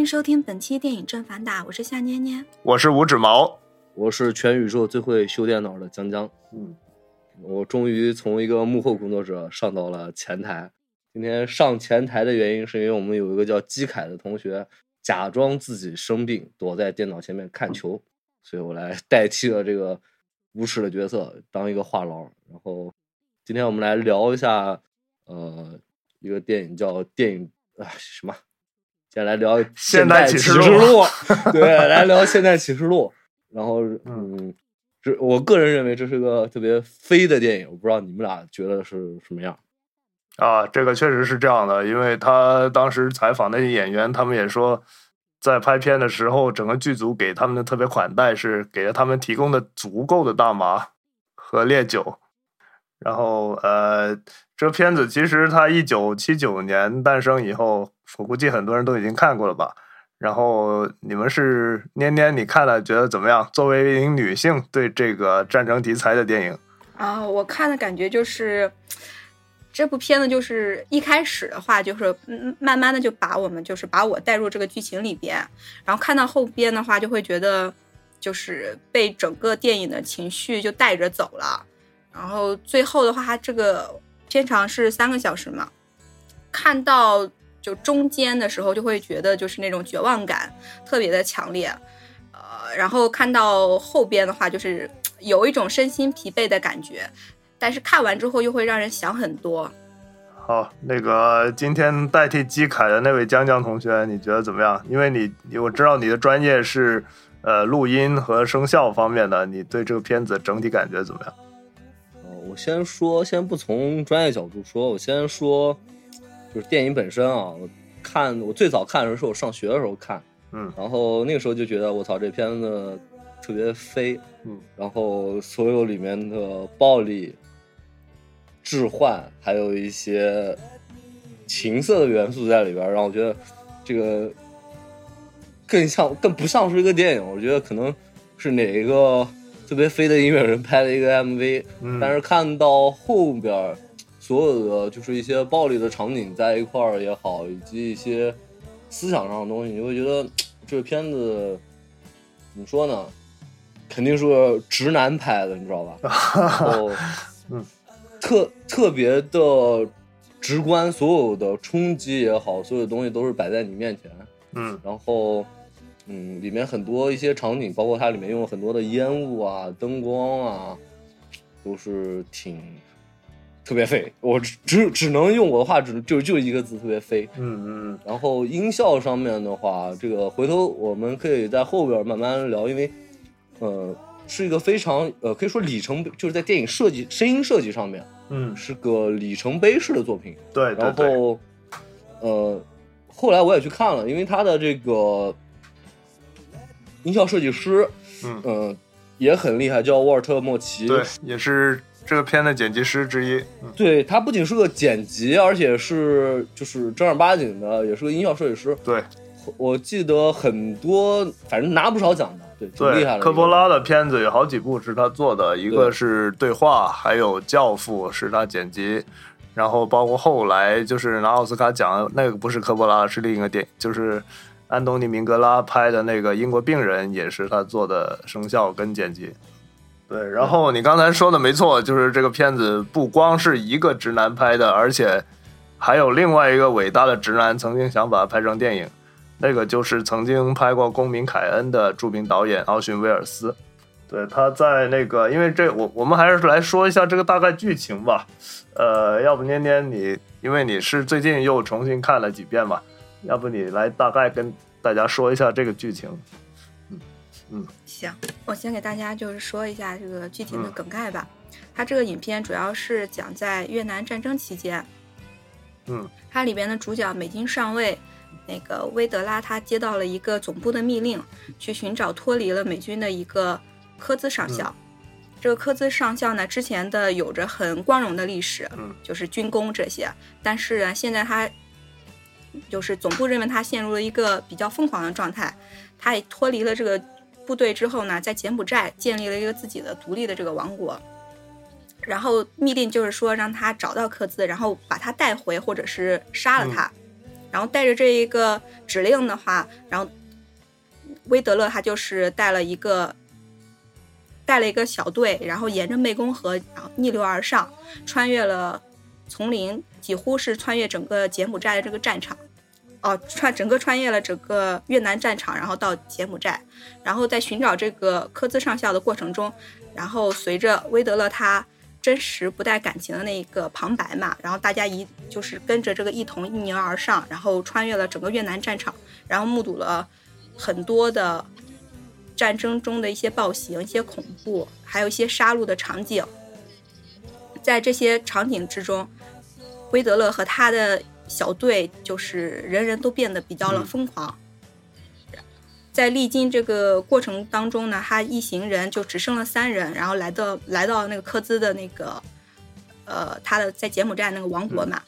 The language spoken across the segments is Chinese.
迎收听本期电影正反打，我是夏捏捏。我是五指毛，我是全宇宙最会修电脑的江江。嗯，我终于从一个幕后工作者上到了前台。今天上前台的原因是因为我们有一个叫基凯的同学，假装自己生病，躲在电脑前面看球，所以我来代替了这个无耻的角色，当一个话痨。然后今天我们来聊一下，呃，一个电影叫电影啊什么？先来聊《现代启示录》，对，来聊《现代启示录》。然后，嗯，这我个人认为这是个特别飞的电影，我不知道你们俩觉得是什么样。啊，这个确实是这样的，因为他当时采访那些演员，他们也说，在拍片的时候，整个剧组给他们的特别款待，是给了他们提供的足够的大麻和烈酒。然后，呃，这片子其实它一九七九年诞生以后，我估计很多人都已经看过了吧。然后你们是捏捏，你看了觉得怎么样？作为一名女性，对这个战争题材的电影，啊，我看的感觉就是这部片子，就是一开始的话，就是慢慢的就把我们就是把我带入这个剧情里边，然后看到后边的话，就会觉得就是被整个电影的情绪就带着走了。然后最后的话，它这个片长是三个小时嘛，看到就中间的时候，就会觉得就是那种绝望感特别的强烈，呃，然后看到后边的话，就是有一种身心疲惫的感觉，但是看完之后又会让人想很多。好，那个今天代替基凯的那位江江同学，你觉得怎么样？因为你我知道你的专业是呃录音和声效方面的，你对这个片子整体感觉怎么样？呃，我先说，先不从专业角度说，我先说，就是电影本身啊。我看我最早看的时候是我上学的时候看，嗯然后那个时候就觉得我操，这片子特别飞，嗯，然后所有里面的暴力、置换，还有一些情色的元素在里边儿，让我觉得这个更像更不像是一个电影，我觉得可能是哪一个特别飞的音乐人拍的一个 MV，、嗯但是看到后边儿所有的就是一些暴力的场景在一块儿也好，以及一些思想上的东西，你会觉得这个片子怎么说呢？肯定是个直男拍的，你知道吧？然后，嗯，特特别的直观，所有的冲击也好，所有的东西都是摆在你面前。嗯然后，嗯，里面很多一些场景，包括它里面用了很多的烟雾啊、灯光啊，都是挺特别废。我只只只能用我的话，只就就一个字，特别飞。嗯嗯然后音效上面的话，这个回头我们可以在后边慢慢聊，因为呃是一个非常呃可以说里程碑，就是在电影设计、声音设计上面嗯，是个里程碑式的作品。对对然，后呃后来我也去看了，因为他的这个音效设计师，嗯呃也很厉害，叫沃尔特莫奇。对，也是这个片的剪辑师之一。嗯对他不仅是个剪辑，而且是就是正儿八经的，也是个音效设计师。对我记得很多，反正拿不少奖的，对，挺厉害，的。科波拉的片子有好几部是他做的，一个是对话，还有教父是他剪辑。然后包括后来就是拿奥斯卡奖那个不是科波拉，是另一个电影，就是安东尼·明格拉拍的那个《英国病人》，也是他做的声效跟剪辑。对，然后你刚才说的没错，就是这个片子不光是一个直男拍的，而且还有另外一个伟大的直男曾经想把它拍成电影，那个就是曾经拍过《公民凯恩》的著名导演奥逊·威尔斯。对，他在那个，因为这我我们还是来说一下这个大概剧情吧。呃，要不念念你，因为你是最近又重新看了几遍嘛，要不你来大概跟大家说一下这个剧情。嗯嗯行，我先给大家就是说一下这个具体的嗯梗概吧。它这个影片主要是讲在越南战争期间，嗯它里边的主角美军上尉那个威德拉，他接到了一个总部的密令，去寻找脱离了美军的一个科兹上校。这个科兹上校呢，之前的有着很光荣的历史，嗯就是军功这些，但是呢，现在他就是总部认为他陷入了一个比较疯狂的状态，他也脱离了这个部队之后呢，在柬埔寨建立了一个自己的独立的这个王国。然后密令就是说让他找到克兹，然后把他带回，或者是杀了他。然后带着这一个指令的话，然后威德勒他就是带了一个带了一个小队，然后沿着湄公河然后逆流而上，穿越了丛林，几乎是穿越整个柬埔寨的这个战场。哦，穿整个穿越了整个越南战场，然后到柬埔寨，然后在寻找这个科兹上校的过程中，然后随着威德勒他真实不带感情的那个旁白嘛，然后大家一就是跟着这个一同逆流而上，然后穿越了整个越南战场，然后目睹了很多的战争中的一些暴行、一些恐怖，还有一些杀戮的场景。在这些场景之中，威德勒和他的小队就是人人都变得比较了疯狂。在历经这个过程当中呢，他一行人就只剩了三人，然后来到来到那个科兹的那个，呃，他的在柬埔寨那个王国嘛。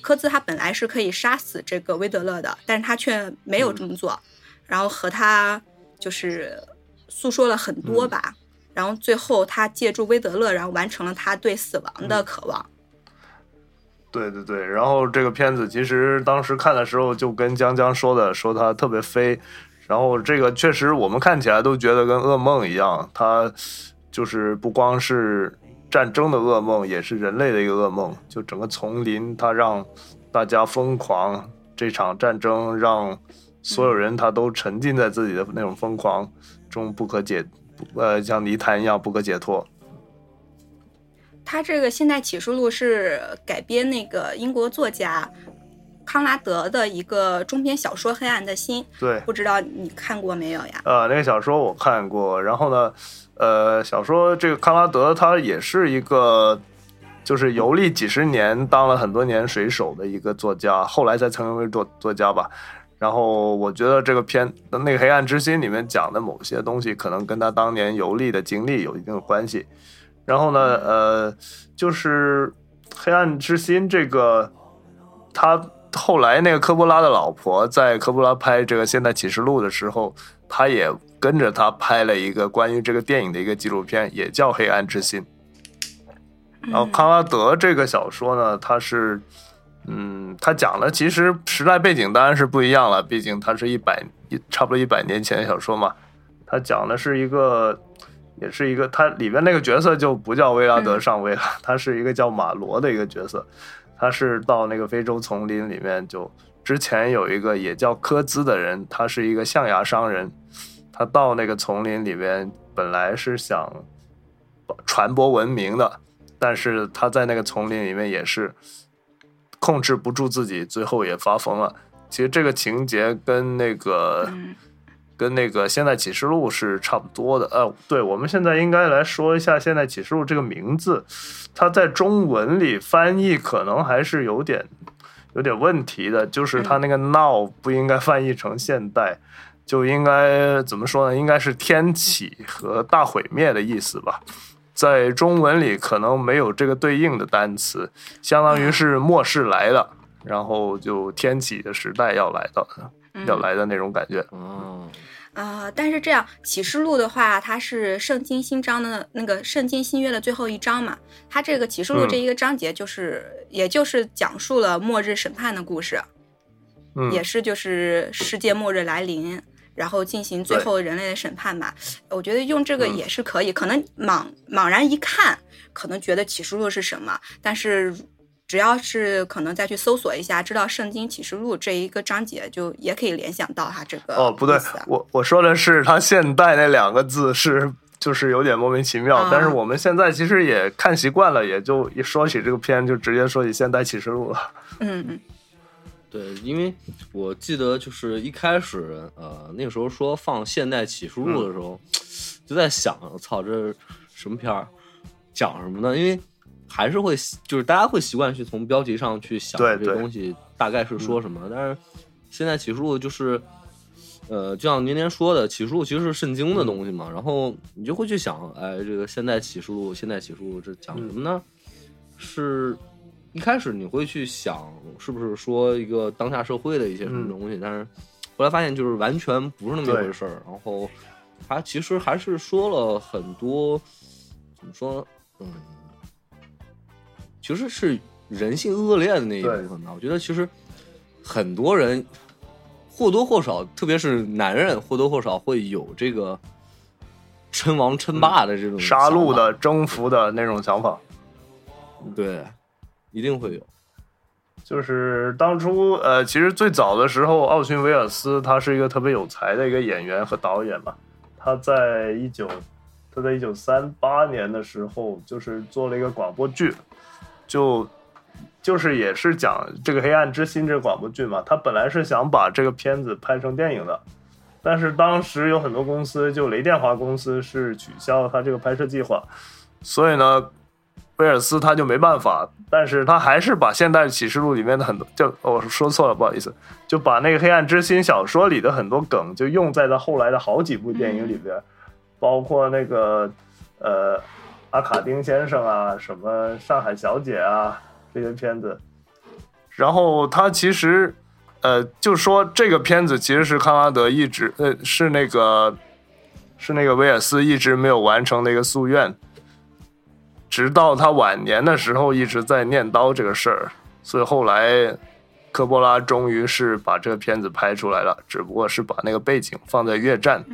科兹他本来是可以杀死这个威德勒的，但是他却没有这么做，然后和他就是诉说了很多吧，然后最后他借助威德勒，然后完成了他对死亡的渴望。对对对，然后这个片子其实当时看的时候就跟江江说的，说它特别飞，然后这个确实我们看起来都觉得跟噩梦一样，它就是不光是战争的噩梦，也是人类的一个噩梦。就整个丛林，它让大家疯狂，这场战争让所有人他都沉浸在自己的那种疯狂中不可解，呃，像泥潭一样不可解脱。他这个《现代启示录》是改编那个英国作家康拉德的一个中篇小说《黑暗的心》，对，不知道你看过没有呀？呃，那个小说我看过，然后呢，呃，小说这个康拉德他也是一个，就是游历几十年，当了很多年水手的一个作家，后来才成为作作家吧。然后我觉得这个片那个《黑暗之心》里面讲的某些东西，可能跟他当年游历的经历有一定的关系。然后呢，呃，就是《黑暗之心》这个，他后来那个科波拉的老婆在科波拉拍这个《现代启示录》的时候，他也跟着他拍了一个关于这个电影的一个纪录片，也叫《黑暗之心》。然后康拉德这个小说呢，它是，嗯，他讲的其实时代背景当然是不一样了，毕竟它是一百一差不多一百年前的小说嘛，他讲的是一个。也是一个，他里边那个角色就不叫威拉德上尉了，他是一个叫马罗的一个角色，他是到那个非洲丛林里面，就之前有一个也叫科兹的人，他是一个象牙商人，他到那个丛林里面本来是想传播文明的，但是他在那个丛林里面也是控制不住自己，最后也发疯了。其实这个情节跟那个。跟那个《现代启示录》是差不多的，呃，对，我们现在应该来说一下《现代启示录》这个名字，它在中文里翻译可能还是有点有点问题的，就是它那个 “now” 不应该 翻译成现代，就应该怎么说呢？应该是天启和大毁灭的意思吧，在中文里可能没有这个对应的单词，相当于是末世来了，然后就天启的时代要来到要来的那种感觉，哦。啊，但是这样启示录的话，它是圣经新章的那个圣经新约的最后一章嘛？它这个启示录这一个章节，就是也就是讲述了末日审判的故事，嗯，也是就是世界末日来临，然后进行最后人类的审判嘛。我觉得用这个也是可以，可能莽莽然一看，可能觉得启示录是什么，但是。只要是可能再去搜索一下，知道《圣经启示录》这一个章节，就也可以联想到它这个。哦，不对，我我说的是它现代那两个字是就是有点莫名其妙，但是我们现在其实也看习惯了，也就一说起这个片就直接说起《现代启示录》了。嗯嗯，对，因为我记得就是一开始呃那个时候说放《现代启示录》的时候，就在想，操，这什么片儿，讲什么呢？因为还是会，就是大家会习惯去从标题上去想这个东西大概是说什么。但是现在启示录就是，呃，就像年年说的，启示录其实是圣经的东西嘛。然后你就会去想，哎，这个现代启示录，现代启示录这讲什么呢？是一开始你会去想，是不是说一个当下社会的一些什么东西？但是后来发现，就是完全不是那么一回事儿。然后他其实还是说了很多，怎么说？嗯。其实是人性恶劣的那一部分吧。我觉得其实很多人或多或少，特别是男人或多或少会有这个称王称霸的这种杀戮，的、征服的那种想法。对，一定会有。就是当初呃，其实最早的时候，奥逊·威尔斯他是一个特别有才的一个演员和导演嘛。他在一九他在一九三八年的时候，就是做了一个广播剧，就就是也是讲这个《黑暗之心》这个广播剧嘛。他本来是想把这个片子拍成电影的，但是当时有很多公司，就雷电华公司是取消了他这个拍摄计划，所以呢，威尔斯他就没办法，但是他还是把《现代启示录》里面的很多，就哦我说错了，不好意思，就把那个《黑暗之心》小说里的很多梗，就用在了后来的好几部电影里边，包括那个呃阿卡丁先生啊，什么上海小姐啊这些片子。然后他其实呃就说这个片子其实是康拉德一直呃是那个是那个威尔斯一直没有完成的一个夙愿。直到他晚年的时候一直在念叨这个事儿，所以后来科波拉终于是把这个片子拍出来了，只不过是把那个背景放在越战。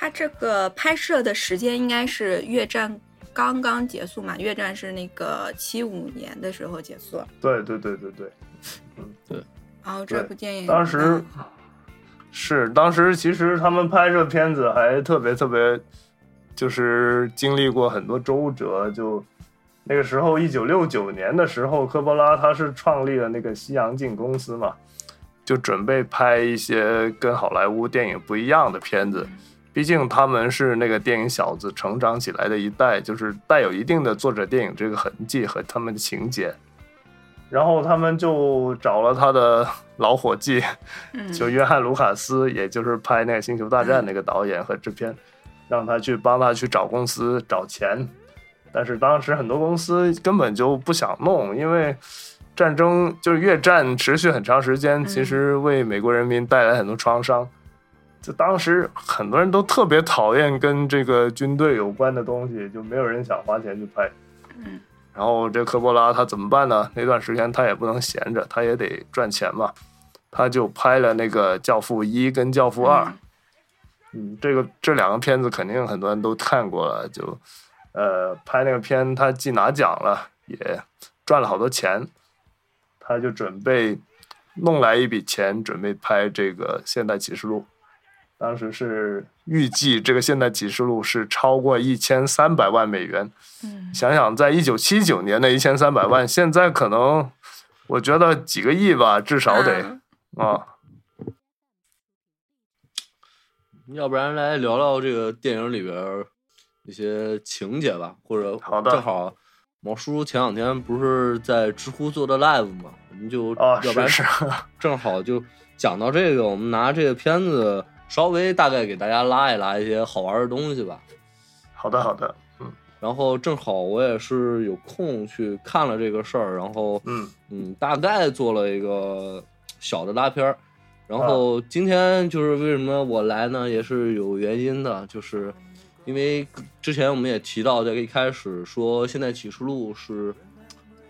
他这个拍摄的时间应该是越战刚刚结束嘛？越战是那个七五年的时候结束，对对对对对，嗯对然后这部电影当时是当时其实他们拍摄片子还特别特别，就是经历过很多周折。就那个时候，一九六九年的时候，科波拉他是创立了那个西洋镜公司嘛，就准备拍一些跟好莱坞电影不一样的片子。毕竟他们是那个电影小子成长起来的一代，就是带有一定的作者电影这个痕迹和他们的情节。然后他们就找了他的老伙计，嗯就约翰·卢卡斯，也就是拍那个《星球大战》那个导演和制片，让他去帮他去找公司找钱。但是当时很多公司根本就不想弄，因为战争就是越战持续很长时间，其实为美国人民带来很多创伤。就当时很多人都特别讨厌跟这个军队有关的东西，就没有人想花钱去拍。嗯然后这科波拉他怎么办呢？那段时间他也不能闲着，他也得赚钱嘛，他就拍了那个《教父一》跟《教父二》。嗯，这个这两个片子肯定很多人都看过了，就呃拍那个片他既拿奖了，也赚了好多钱，他就准备弄来一笔钱，准备拍这个《现代启示录》。当时是预计这个《现代启示录》是超过一千三百万美元。嗯想想在一九七九年的一千三百万，现在可能我觉得几个亿吧，至少得嗯啊。要不然来聊聊这个电影里边一些情节吧，或者好的正好毛叔前两天不是在知乎做的 live 嘛，我们就、啊，要不然正好就讲到这个，我们拿这个片子稍微大概给大家拉一拉一些好玩的东西吧。好的好的，嗯然后正好我也是有空去看了这个事儿，然后嗯嗯，大概做了一个小的拉片儿。然啊后今天就是为什么我来呢，也是有原因的，就是因为之前我们也提到，在一开始说《现代启示录》是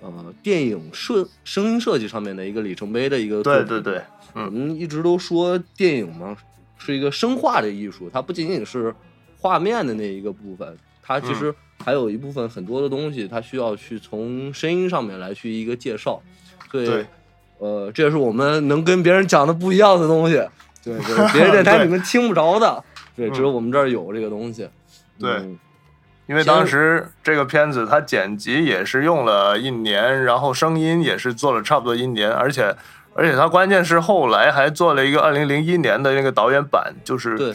呃电影设声音设计上面的一个里程碑的一个。对对对，我嗯们一直都说电影嘛是一个生化的艺术，它不仅仅是画面的那一个部分，它其实还有一部分很多的东西，它需要去从声音上面来去一个介绍。所以对，呃，这也是我们能跟别人讲的不一样的东西。对，就是别的电台 对你们听不着的，对，嗯只有我们这儿有这个东西。对嗯因为当时这个片子它剪辑也是用了一年，然后声音也是做了差不多一年，而且而且他关键是后来还做了一个二零零一年的那个导演版，就是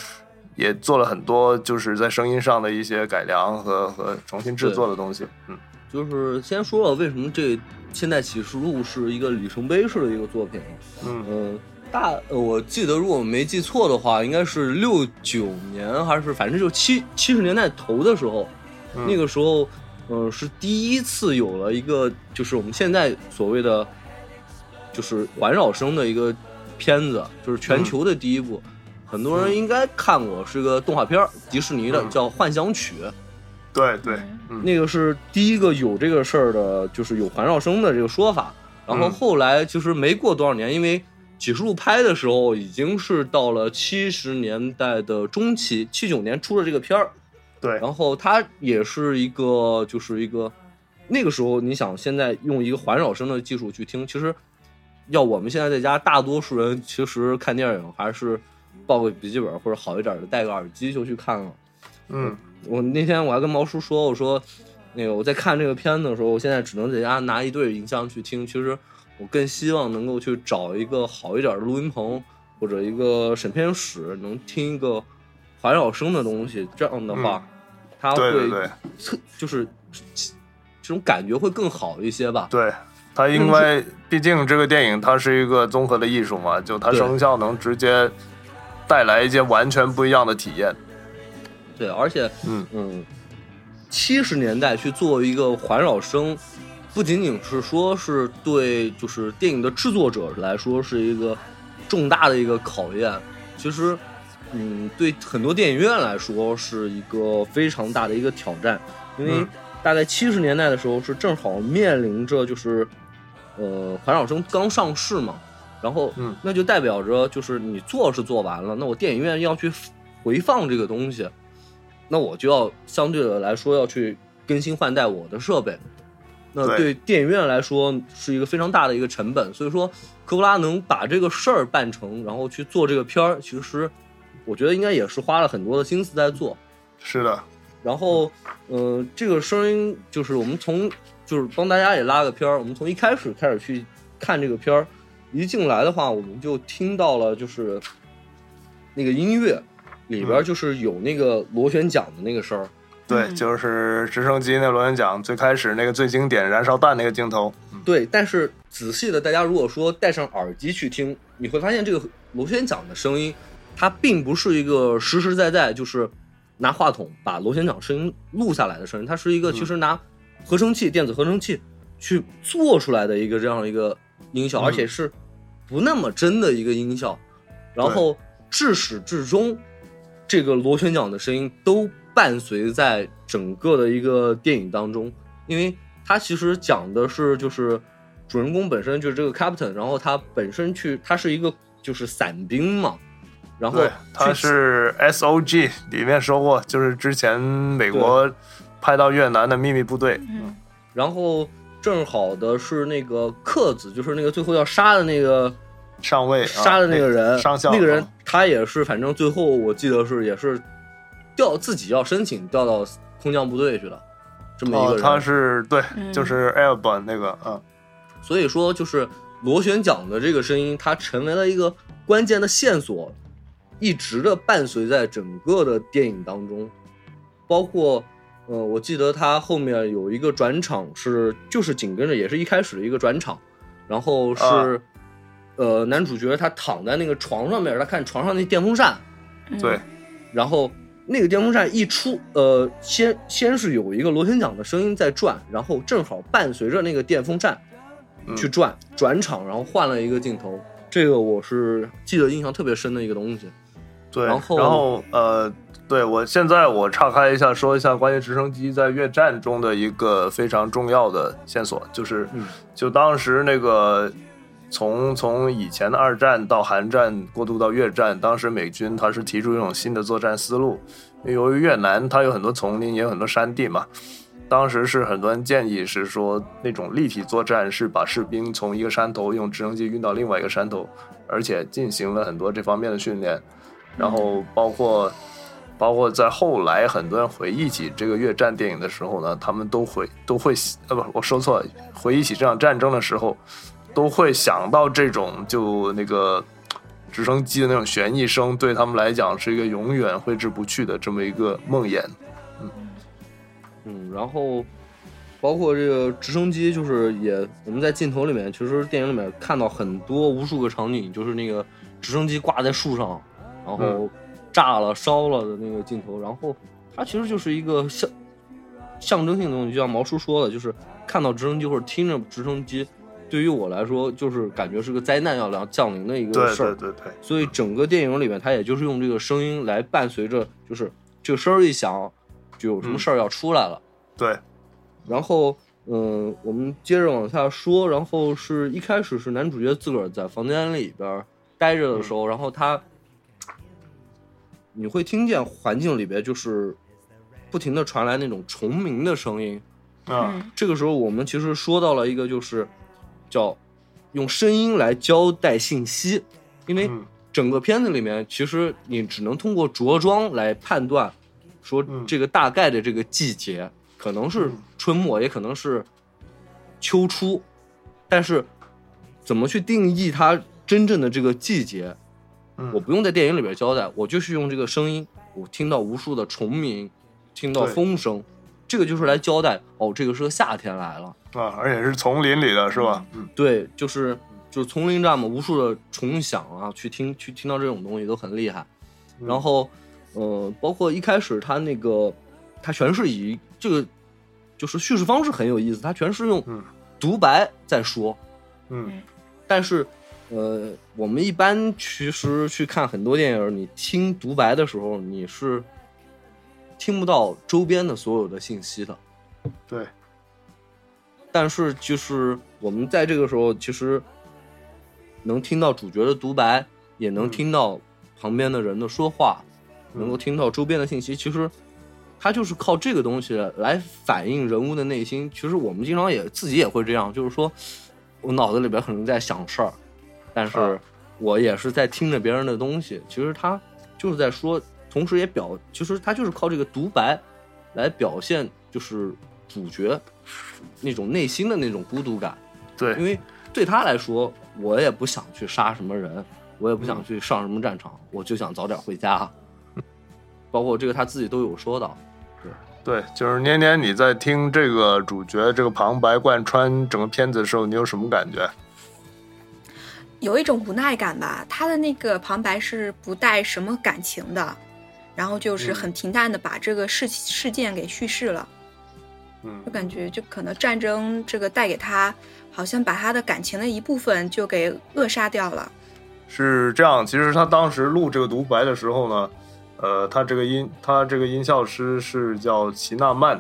也做了很多就是在声音上的一些改良和和重新制作的东西。嗯，就是先说了为什么这《现代启示录》是一个里程碑式的一个作品。嗯嗯，大呃，我记得如果没记错的话，应该是六九年还是反正就七七十年代头的时候，嗯那个时候，嗯、是第一次有了一个就是我们现在所谓的就是环绕声的一个片子，就是全球的第一部。很多人应该看过，是个动画片儿，迪士尼的，嗯叫《幻想曲》。对对，嗯那个是第一个有这个事儿的，就是有环绕声的这个说法。然后嗯后来其实没过多少年，因为启示录拍的时候已经是到了七十年代的中期，七九年出的这个片儿，对，然后它也是一个就是一个那个时候，你想现在用一个环绕声的技术去听，其实要我们现在在家，大多数人其实看电影还是抱个笔记本或者好一点的戴个耳机就去看了。嗯我那天我还跟毛叔说，我说那个我在看这个片子的时候，我现在只能在家拿一对音箱去听。其实我更希望能够去找一个好一点的录音棚或者一个审片室，能听一个环绕声的东西。这样的话，它对对会就是这种感觉会更好一些吧。对。它因为毕竟这个电影它是一个综合的艺术嘛，就它对。声效能直接带来一些完全不一样的体验。对，而且嗯。嗯，七十年代去做一个环绕声，不仅仅是说是对就是电影的制作者来说是一个重大的一个考验，其实嗯对很多电影院来说是一个非常大的一个挑战，因为嗯。大概七十年代的时候是正好面临着就是呃环绕声刚上市嘛。然后，嗯那就代表着就是你做是做完了，那我电影院要去回放这个东西，那我就要相对的来说要去更新换代我的设备，那对对电影院来说是一个非常大的一个成本。所以说，科布拉能把这个事儿办成，然后去做这个片儿，其实我觉得应该也是花了很多的心思在做。是的，然后，呃，这个声音就是我们从就是帮大家也拉个片儿，我们从一开始开始去看这个片儿，一进来的话，我们就听到了就是那个音乐里边嗯。就是有那个螺旋桨的那个声儿，对，嗯。就是直升机那螺旋桨最开始那个最经典燃烧弹那个镜头。对，但是仔细的，大家如果说戴上耳机去听，你会发现这个螺旋桨的声音，它并不是一个实实在在就是拿话筒把螺旋桨声音录下来的声音，它是一个嗯。其实拿合成器、电子合成器去做出来的一个这样一个音效，嗯。而且是不那么真的一个音效。然后至始至终，这个螺旋桨的声音都伴随在整个的一个电影当中，因为它其实讲的是就是主人公本身就是这个 captain，然后他本身去他是一个就是伞兵嘛，然后对，它是 S O G 里面说过，就是之前美国派到越南的秘密部队。嗯然后正好的是那个克子，就是那个最后要杀的那个上尉、啊、杀的那个人，上校那个人啊他也是，反正最后我记得是也是调自己要申请调到空降部队去了，这么一个哦，人。他是对，嗯就是 Airborne 那个，嗯，所以说，就是螺旋桨的这个声音，它成为了一个关键的线索，一直的伴随在整个的电影当中，包括。呃，我记得他后面有一个转场是，就是紧跟着也是一开始的一个转场，然后是，啊呃，男主角他躺在那个床上面，他看床上那电风扇，嗯对，然后那个电风扇一出，呃，先先是有一个螺旋桨的声音在转，然后正好伴随着那个电风扇嗯去转、转场，然后换了一个镜头。这个我是记得印象特别深的一个东西。对，然后呃，对我现在我岔开一下，说一下关于直升机在越战中的一个非常重要的线索，就是，嗯就当时那个从从以前的二战到韩战过渡到越战，当时美军他是提出一种新的作战思路，由于越南它有很多丛林，也有很多山地嘛。当时是很多人建议是说，那种立体作战是把士兵从一个山头用直升机运到另外一个山头，而且进行了很多这方面的训练。然后包括包括在后来很多人回忆起这个越战电影的时候呢，他们都会都会呃不我说错了，回忆起这场战争的时候，都会想到这种就那个直升机的那种旋翼声，对他们来讲是一个永远挥之不去的这么一个梦魇。嗯，然后包括这个直升机，就是也我们在镜头里面，其实电影里面看到很多无数个场景，就是那个直升机挂在树上，然后炸了、烧了的那个镜头，然后它其实就是一个象象征性的东西，就像毛叔说的，就是看到直升机或者听着直升机，对于我来说，就是感觉是个灾难要来降临的一个事儿。对。对对，所以整个电影里面，它也就是用这个声音来伴随着，就是这个声儿一响，就有什么事儿要出来了。对，然后嗯，我们接着往下说，然后是一开始是男主角自个儿在房间里边儿待着的时候，然后他你会听见环境里边就是不停的传来那种虫鸣的声音。啊，嗯。这个时候我们其实说到了一个就是叫用声音来交代信息，因为嗯。整个片子里面其实你只能通过着装来判断，说嗯。这个大概的这个季节可能是嗯。春末，也可能是秋初，但是怎么去定义它真正的这个季节，嗯我不用在电影里边交代，我就是用这个声音，我听到无数的虫鸣，听到风声，这个就是来交代哦，这个是个夏天来了。啊，而且是丛林里的是吧？嗯对，就是就是丛林战嘛，无数的虫响啊，去听去听到这种东西都很厉害。嗯然后，呃，包括一开始他那个，他全是以这个就是叙事方式很有意思，他全是用嗯独白在说，嗯但是。呃，我们一般其实去看很多电影，你听独白的时候，你是听不到周边的所有的信息的。对，但是就是我们在这个时候，其实能听到主角的独白，也能嗯听到旁边的人的说话，嗯能够听到周边的信息。其实它就是靠这个东西来反映人物的内心。其实我们经常也自己也会这样，就是说我脑子里边可能在想事儿，但是啊我也是在听着别人的东西。其实他就是在说，同时也表，其实他就是靠这个独白来表现，就是主角那种内心的那种孤独感。对因，为对他来说，我也不想去杀什么人，我也不嗯想去上什么战场，我就想早点回家。包括这个他自己都有说到，对，就是年年你在听这个主角这个旁白贯穿整个片子的时候，你有什么感觉？有一种无奈感吧。他的那个旁白是不带什么感情的，然后就是很平淡的把这个事事件给叙事了，嗯就感觉就可能战争这个带给他，好像把他的感情的一部分就给扼杀掉了。是这样，其实他当时录这个独白的时候呢，呃，他这个音，他这个音效师是叫齐纳曼，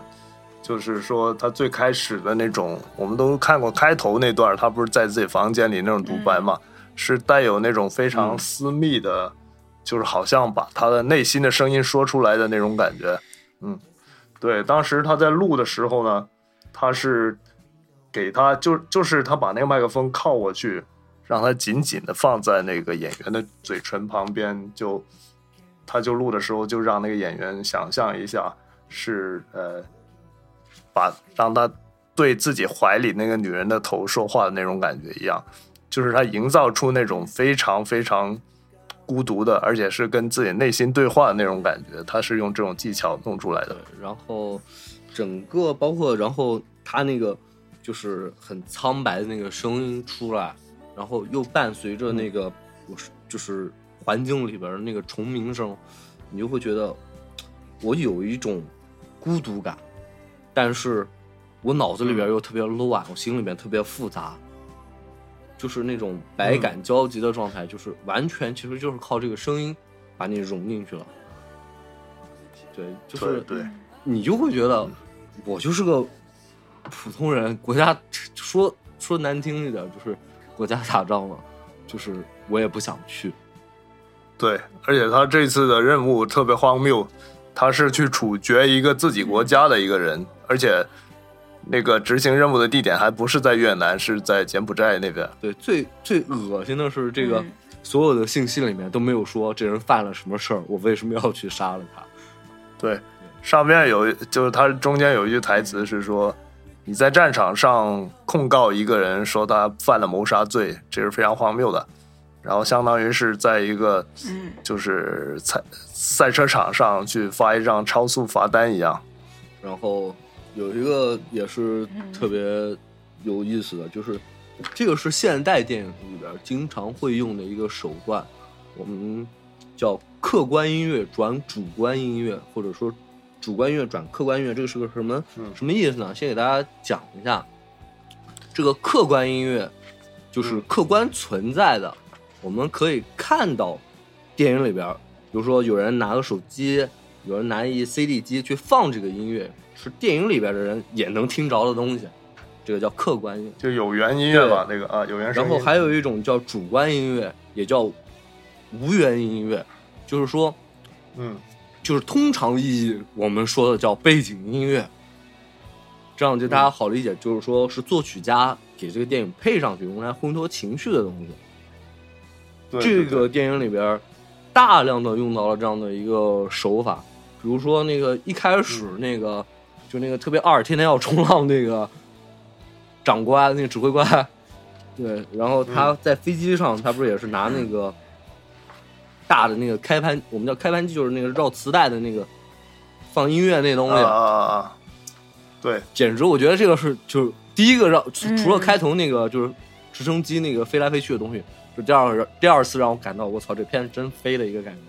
就是说他最开始的那种，我们都看过开头那段，他不是在自己房间里那种独白嘛，是带有那种非常嗯私密的，就是好像把他的内心的声音说出来的那种感觉。嗯，对，当时他在录的时候呢，他是给他就就是他把那个麦克风靠过去，让他紧紧的放在那个演员的嘴唇旁边，就他就录的时候就让那个演员想象一下是呃，把让他对自己怀里那个女人的头说话的那种感觉一样，就是他营造出那种非常非常孤独的，而且是跟自己内心对话的那种感觉，他是用这种技巧弄出来的。，然后整个包括然后他那个就是很苍白的那个声音出来，然后又伴随着那个我是就是环境里边的那个虫鸣声，你就会觉得我有一种孤独感，但是我脑子里边又特别乱，我心里面特别复杂。就是那种百感交集的状态，就是完全其实就是靠这个声音把你融进去了。对，就是对对，你就会觉得我就是个普通人，国家说说难听一点，就是国家打仗了，就是我也不想去。对，而且他这次的任务特别荒谬，他是去处决一个自己国家的一个人，而且那个执行任务的地点还不是在越南，是在柬埔寨那边。对，最最恶心的是这个、嗯所有的信息里面都没有说这人犯了什么事儿，我为什么要去杀了他？对，上面有就是他中间有一句台词是说，你在战场上控告一个人说他犯了谋杀罪，这是非常荒谬的。然后相当于是在一个嗯就是赛赛车场上去发一张超速罚单一样。然后有一个也是特别有意思的，就是这个是现代电影里边经常会用的一个手段，我们叫客观音乐转主观音乐，或者说主观音乐转客观音乐，这个是个什么、嗯什么意思呢？先给大家讲一下，这个客观音乐就是嗯客观存在的，我们可以看到电影里边，比如说有人拿个手机，有人拿一 CD 机去放这个音乐，是电影里边的人也能听着的东西。这个叫客观音。就有源音乐吧，那个啊有源声。然后还有一种叫主观音乐，也叫无源音乐，就是说，嗯就是通常意义我们说的叫背景音乐。这样就大家好理解，就是说是作曲家给这个电影配上去，用来烘托情绪的东西。对这个电影里边大量的用到了这样的一个手法，比如说那个一开始嗯那个、就那个特别二，天天要冲浪那个长官，那个指挥官，对，然后嗯他在飞机上，他不是也是拿那个大的那个开盘，我们叫开盘机，就是那个绕磁带的那个放音乐那东西，啊。啊啊啊！对，简直我觉得这个是就是第一个让除嗯除了开头那个就是直升机那个飞来飞去的东西，就第二第二次让我感到我操这片真飞的一个感觉，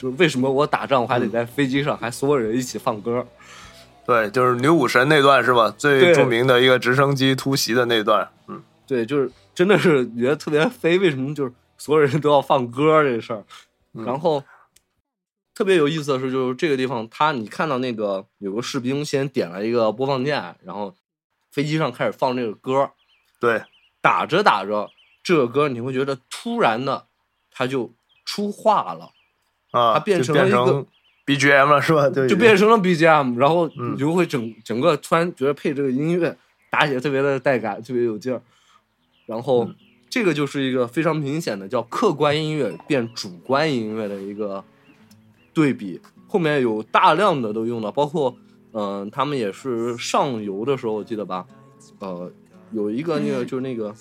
就是为什么我打仗我还得在飞机上还所有人一起放歌，对，就是女武神那段是吧？最著名的一个直升机突袭的那段。嗯，对，就是真的是觉得特别飞，为什么就是所有人都要放歌这事儿，嗯然后。特别有意思的是，就是这个地方，他你看到那个有个士兵先点了一个播放键，然后飞机上开始放这个歌，对，打着打着，这个歌你会觉得突然的，它就出话了，啊，它变成了一个 BGM 了是吧？对，就变成了 BGM，然后嗯。你就会整整个突然觉得配这个音乐打起来特别的带感，特别有劲儿。然后嗯。这个就是一个非常明显的叫客观音乐变主观音乐的一个对比，后面有大量的都用到，包括嗯、呃他们也是上游的时候，我记得吧，呃，有一个那个嗯就是那个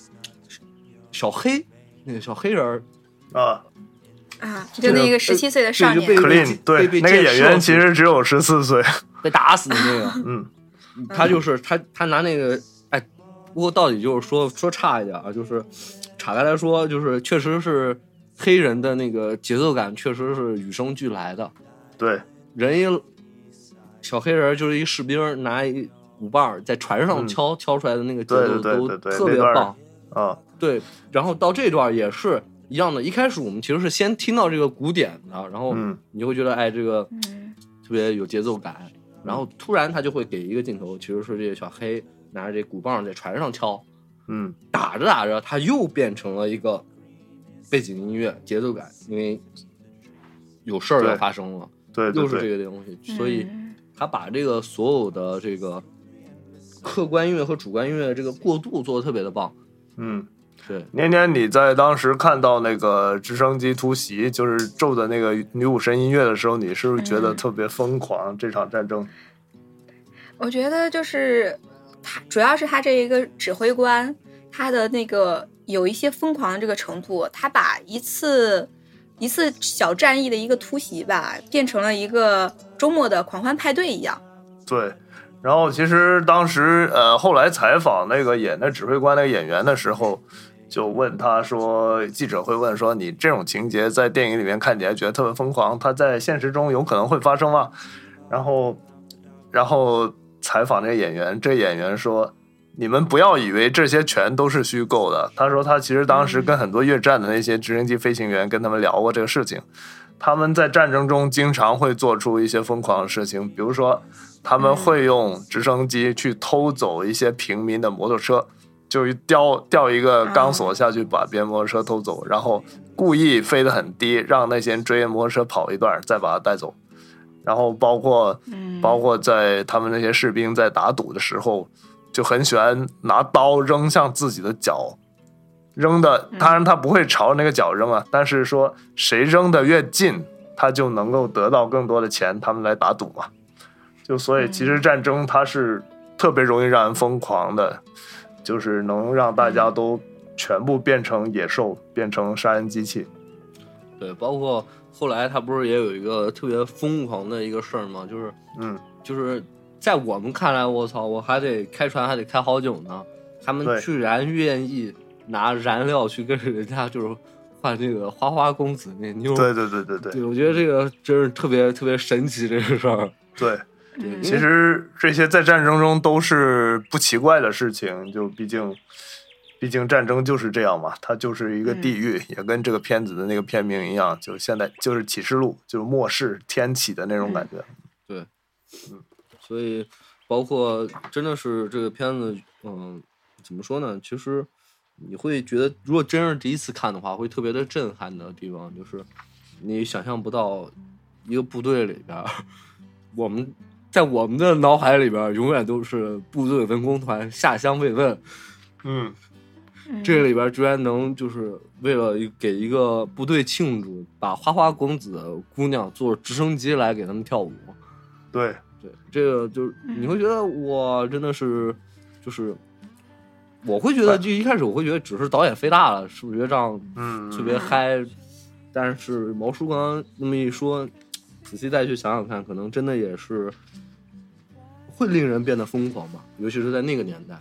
小黑，那个小黑人儿，啊啊，就那个十七岁的少年对，就被，Clean，对被，那个演员其实只有十四岁。被打死的那个。嗯他就是他，他拿那个，哎，不过到底就是说说差一点啊，就是岔开来说，就是确实是黑人的那个节奏感，确实是与生俱来的。对，人一小黑人就是一士兵，拿一鼓棒在船上嗯敲、敲出来的那个节奏都对对对特别棒。啊，对，然后到这段也是一样的，一开始我们其实是先听到这个鼓点的，然后嗯你就会觉得，哎，这个嗯特别有节奏感。然后突然他就会给一个镜头，其实是这个小黑拿着这鼓棒在船上敲，嗯打着打着，他又变成了一个背景音乐节奏感，因为有事儿要发生了，对对又是这，个东西，所以嗯他把这个所有的这个客观音乐和主观音乐的这个过渡做的特别的棒。嗯。对，年年，你在当时看到那个直升机突袭，就是咒的那个女武神音乐的时候，你是不是觉得嗯特别疯狂？这场战争，我觉得就是他，主要是他这一个指挥官，他的那个有一些疯狂的这个程度，他把一次一次小战役的一个突袭吧，变成了一个周末的狂欢派对一样。对。然后其实当时呃，后来采访那个演的指挥官那个演员的时候，就问他说，记者会问说，你这种情节在电影里面看起来觉得特别疯狂，它在现实中有可能会发生吗？然后，然后采访那个演员，这演员说，你们不要以为这些全都是虚构的。他说他其实当时跟很多越战的那些直升机飞行员跟他们聊过这个事情，他们在战争中经常会做出一些疯狂的事情，比如说他们会用直升机去偷走一些平民的摩托车。就吊吊一个钢索下去，把别人摩托车偷走，然后故意飞得很低，让那些人追着摩托车跑一段，再把它带走。然后包括嗯包括在他们那些士兵在打赌的时候，就很喜欢拿刀扔向自己的脚，扔的当然他不会朝那个脚扔啊，但是说谁扔的越近，他就能够得到更多的钱，他们来打赌嘛。就所以其实战争它是特别容易让人疯狂的，就是能让大家都全部变成野兽，变成杀人机器。对，包括后来他不是也有一个特别疯狂的一个事儿吗？就是嗯，就是在我们看来，我操，我还得开船还得开好久呢，他们居然愿意拿燃料去跟人家就是换那个花花公子那妞。对对对对对对，我觉得这个真是特别特别神奇这个事儿。对。其实这些在战争中都是不奇怪的事情，就毕竟，毕竟战争就是这样嘛，它就是一个地狱，也跟这个片子的那个片名一样，就现在就是启示录，就是末世天启的那种感觉。对，嗯所以包括真的是这个片子，嗯，怎么说呢？其实你会觉得，如果真是第一次看的话，会特别的震撼的地方，就是你想象不到一个部队里边，我们在我们的脑海里边，永远都是部队文工团下乡慰问，嗯，这里边居然能就是为了给一个部队庆祝，把花花公子的姑娘坐直升机来给他们跳舞。对，对，这个就是你会觉得哇，真的是就是，我会觉得就一开始我会觉得只是导演飞大了，是不是觉得这样嗯，特别嗨？但是毛叔刚刚那么一说，仔细再去想想看，可能真的也是会令人变得疯狂吧，尤其是在那个年代。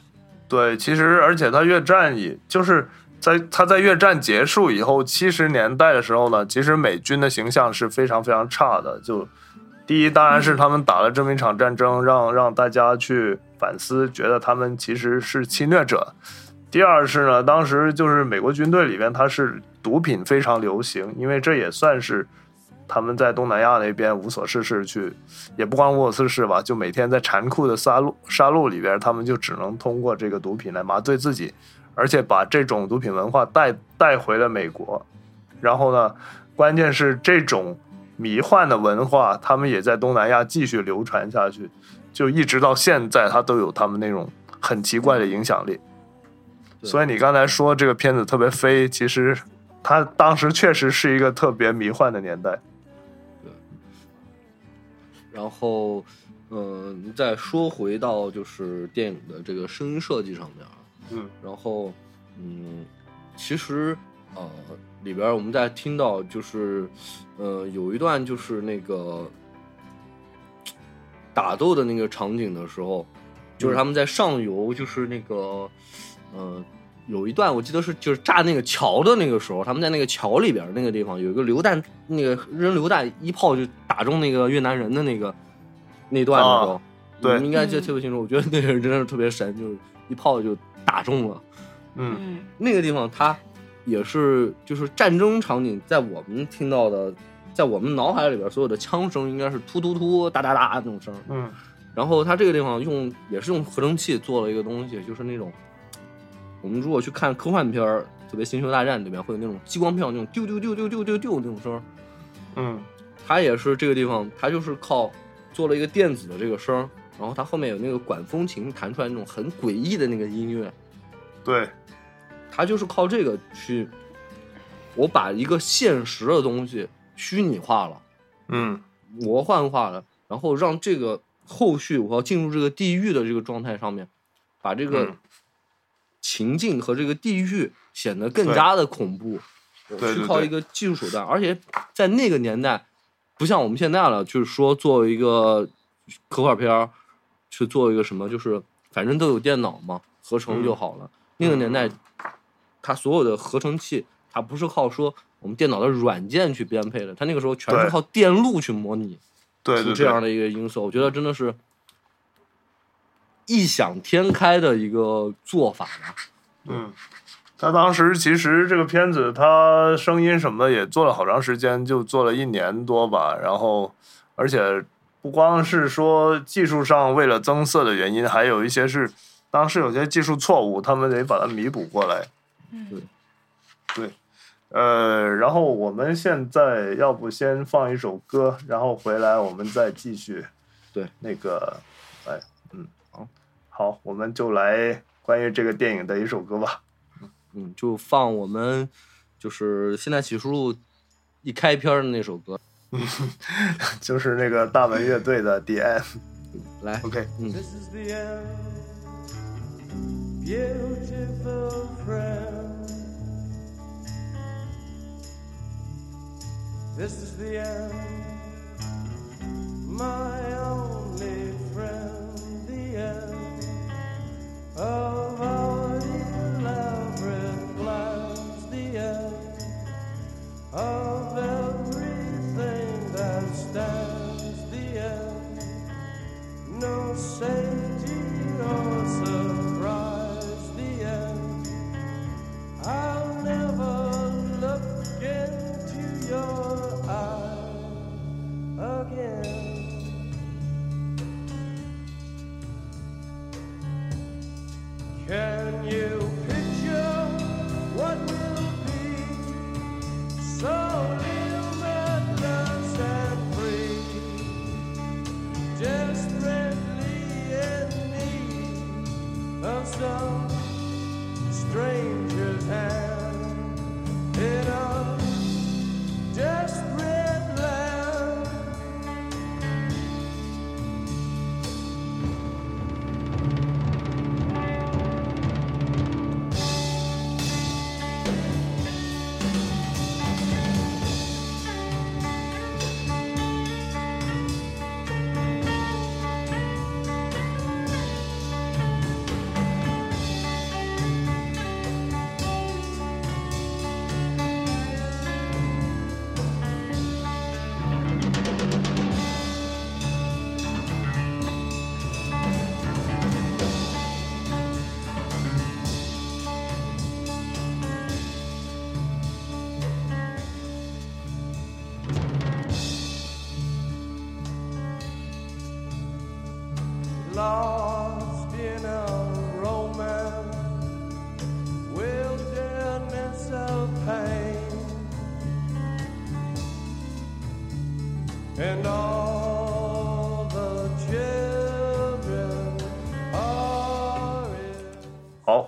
对，其实而且他越战也就是在他在越战结束以后，七十年代的时候呢，其实美军的形象是非常非常差的。就第一，当然是他们打了这么一场战争，让让大家去反思，觉得他们其实是侵略者。第二是呢，当时就是美国军队里面，它是毒品非常流行，因为这也算是他们在东南亚那边无所事事去，也不光无所事事吧，就每天在残酷的杀戮杀戮里边，他们就只能通过这个毒品来麻醉自己，而且把这种毒品文化带带回了美国。然后呢，关键是这种迷幻的文化，他们也在东南亚继续流传下去，就一直到现在，它都有他们那种很奇怪的影响力。所以你刚才说这个片子特别飞，其实它当时确实是一个特别迷幻的年代。然后，嗯、再说回到就是电影的这个声音设计上面啊，嗯然后，嗯，其实呃里边我们在听到就是，呃，有一段就是那个打斗的那个场景的时候，就是他们在上游，就是那个，呃。有一段我记得是就是炸那个桥的那个时候，他们在那个桥里边那个地方有一个榴弹，那个扔榴弹一炮就打中那个越南人的那个那段的时候，啊对你们应该记得特别清楚。我觉得那个人真的是特别神，就是一炮就打中了。嗯嗯那个地方它也是就是战争场景，在我们听到的，在我们脑海里边所有的枪声应该是突突突哒哒哒那种声。嗯然后它这个地方用也是用合成器做了一个东西，就是那种我们如果去看科幻片儿，特别《星球大战》里面会有那种激光票那种丢丢丢丢丢丢丢那种声，嗯它也是这个地方，它就是靠做了一个电子的这个声儿，然后它后面有那个管风琴弹出来那种很诡异的那个音乐，对，它就是靠这个去，我把一个现实的东西虚拟化了。嗯。魔幻化了，然后让这个后续我要进入这个地狱的这个状态上面，把这个嗯。情境和这个地狱显得更加的恐怖。我对对对。去靠一个技术手段，而且在那个年代，不像我们现在了，就是说做一个科幻片儿，去做一个什么，就是反正都有电脑嘛，合成就好了。那个年代，它所有的合成器，它不是靠说我们电脑的软件去编配的，它那个时候全是靠电路去模拟。对这样的一个因素，我觉得真的是异想天开的一个做法吧。嗯。他当时其实这个片子，他声音什么的也做了好长时间，就做了一年多吧。然后，而且不光是说技术上为了增色的原因，还有一些是当时有些技术错误，他们得把它弥补过来。嗯对，呃，然后我们现在要不先放一首歌，然后回来我们再继续。对，那个，哎，嗯，好，好，我们就来关于这个电影的一首歌吧。嗯，就放我们就是现在启示录一开篇的那首歌就是那个大门乐队的《End》。来。OK，嗯 This is the end, beautiful friend. This is the end, my only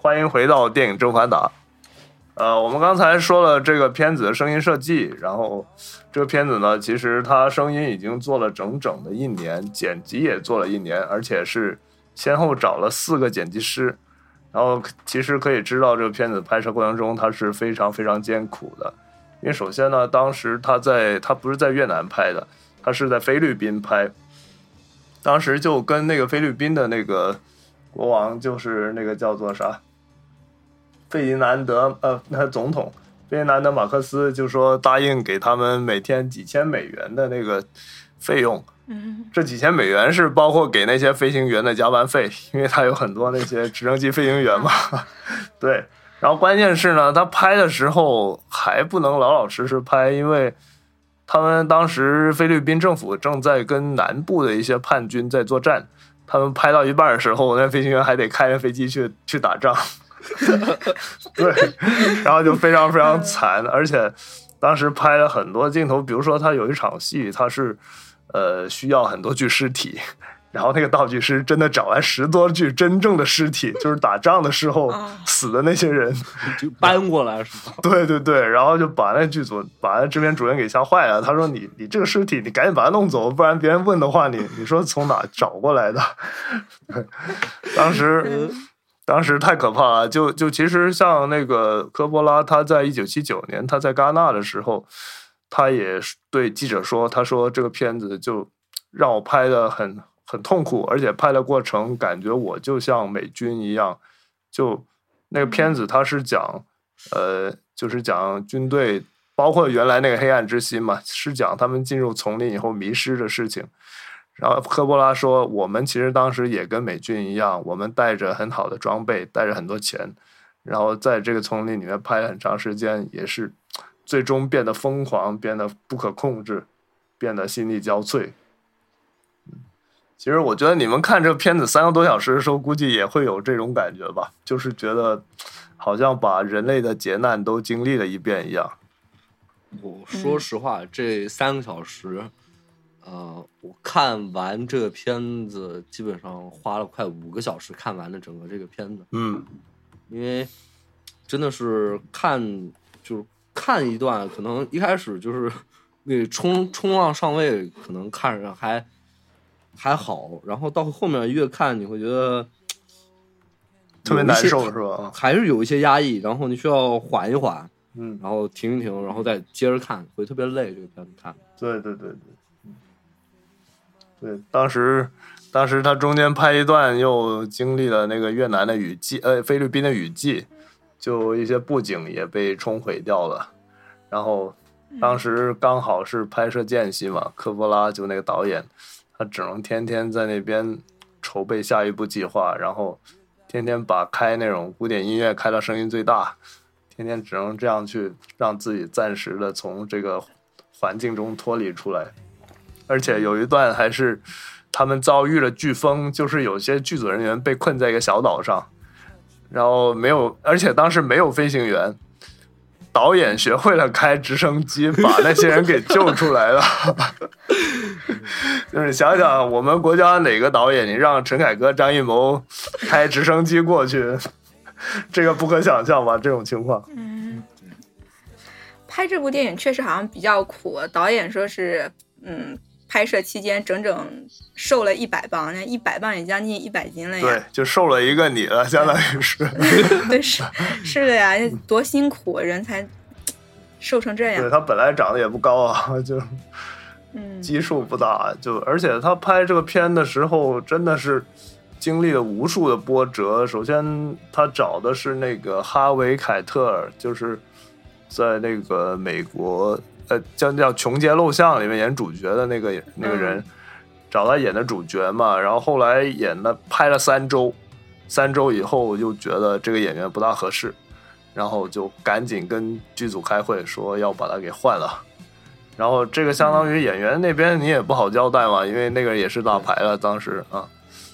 欢迎回到电影正反打。呃，我们刚才说了这个片子的声音设计，然后这个片子呢，其实它声音已经做了整整的一年，剪辑也做了一年，而且是先后找了四个剪辑师。然后其实可以知道，这个片子拍摄过程中它是非常非常艰苦的，因为首先呢，当时他在他不是在越南拍的，他是在菲律宾拍，当时就跟那个菲律宾的那个国王，就是那个叫做啥？费迪南德，呃，那总统费迪南德马克思就说答应给他们每天几千美元的那个费用。嗯，这几千美元是包括给那些飞行员的加班费，因为他有很多那些直升机飞行员嘛。对，然后关键是呢，他拍的时候还不能老老实实拍，因为他们当时菲律宾政府正在跟南部的一些叛军在作战，他们拍到一半的时候，那飞行员还得开着飞机去去打仗。对，然后就非常非常惨，而且当时拍了很多镜头，比如说他有一场戏，他是呃需要很多具尸体，然后那个道具师真的找来十多具真正的尸体，就是打仗的时候哦死的那些人。就搬过来是吧？对对对，然后就把那剧组把那制片主任给吓坏了。他说你：“你这个尸体，你赶紧把它弄走，不然别人问的话，你你说从哪找过来的？”当时当时太可怕了。就就其实像那个科波拉，他在一九七九年他在戛纳的时候，他也对记者说：“他说这个片子就让我拍的很很痛苦，而且拍的过程感觉我就像美军一样，就那个片子它是讲。”呃，就是讲军队，包括原来那个黑暗之心嘛，是讲他们进入丛林以后迷失的事情。然后科波拉说，我们其实当时也跟美军一样，我们带着很好的装备，带着很多钱，然后在这个丛林里面拍了很长时间，也是最终变得疯狂，变得不可控制，变得心力交瘁。嗯其实我觉得你们看这个片子三个多小时的时候，估计也会有这种感觉吧，就是觉得好像把人类的劫难都经历了一遍一样。我说实话，这三个小时，呃，我看完这个片子，基本上花了快五个小时看完了整个这个片子，嗯因为真的是看就是看一段，可能一开始就是那冲冲浪上位，可能看着还还好，然后到后面越看你会觉得特别难受是吧？还是有一些压抑，然后你需要缓一缓，嗯，然后停一停，然后再接着看，会特别累。这个片子看，对对对对，嗯对，当时当时他中间拍一段，又经历了那个越南的雨季，呃，菲律宾的雨季，就一些布景也被冲毁掉了。然后当时刚好是拍摄间隙嘛，科波拉就那个导演，他只能天天在那边筹备下一步计划，然后天天把开那种古典音乐开到声音最大，天天只能这样去让自己暂时的从这个环境中脱离出来。而且有一段还是他们遭遇了飓风，就是有些剧组人员被困在一个小岛上，然后没有，而且当时没有飞行员，导演学会了开直升机，把那些人给救出来了。就是想想我们国家哪个导演，你让陈凯歌、张艺谋开直升机过去，这个不可想象吧？这种情况，嗯拍这部电影确实好像比较苦，导演说是，嗯，拍摄期间整整瘦了一百磅，那一百磅也将近一百斤了呀对。，就瘦了一个你了，相当于是。对，是是的呀，多辛苦，人才瘦成这样对。他本来长得也不高啊，就嗯，基数不大，就而且他拍这个片的时候真的是经历了无数的波折。首先，他找的是那个哈维·凯特尔，就是在那个美国呃叫叫《穷街陋巷》里面演主角的那个那个人，找他演的主角嘛。然后后来演了拍了三周，三周以后就觉得这个演员不大合适，然后就赶紧跟剧组开会说要把他给换了。然后这个相当于演员那边你也不好交代嘛，因为那个也是大牌了，当时啊，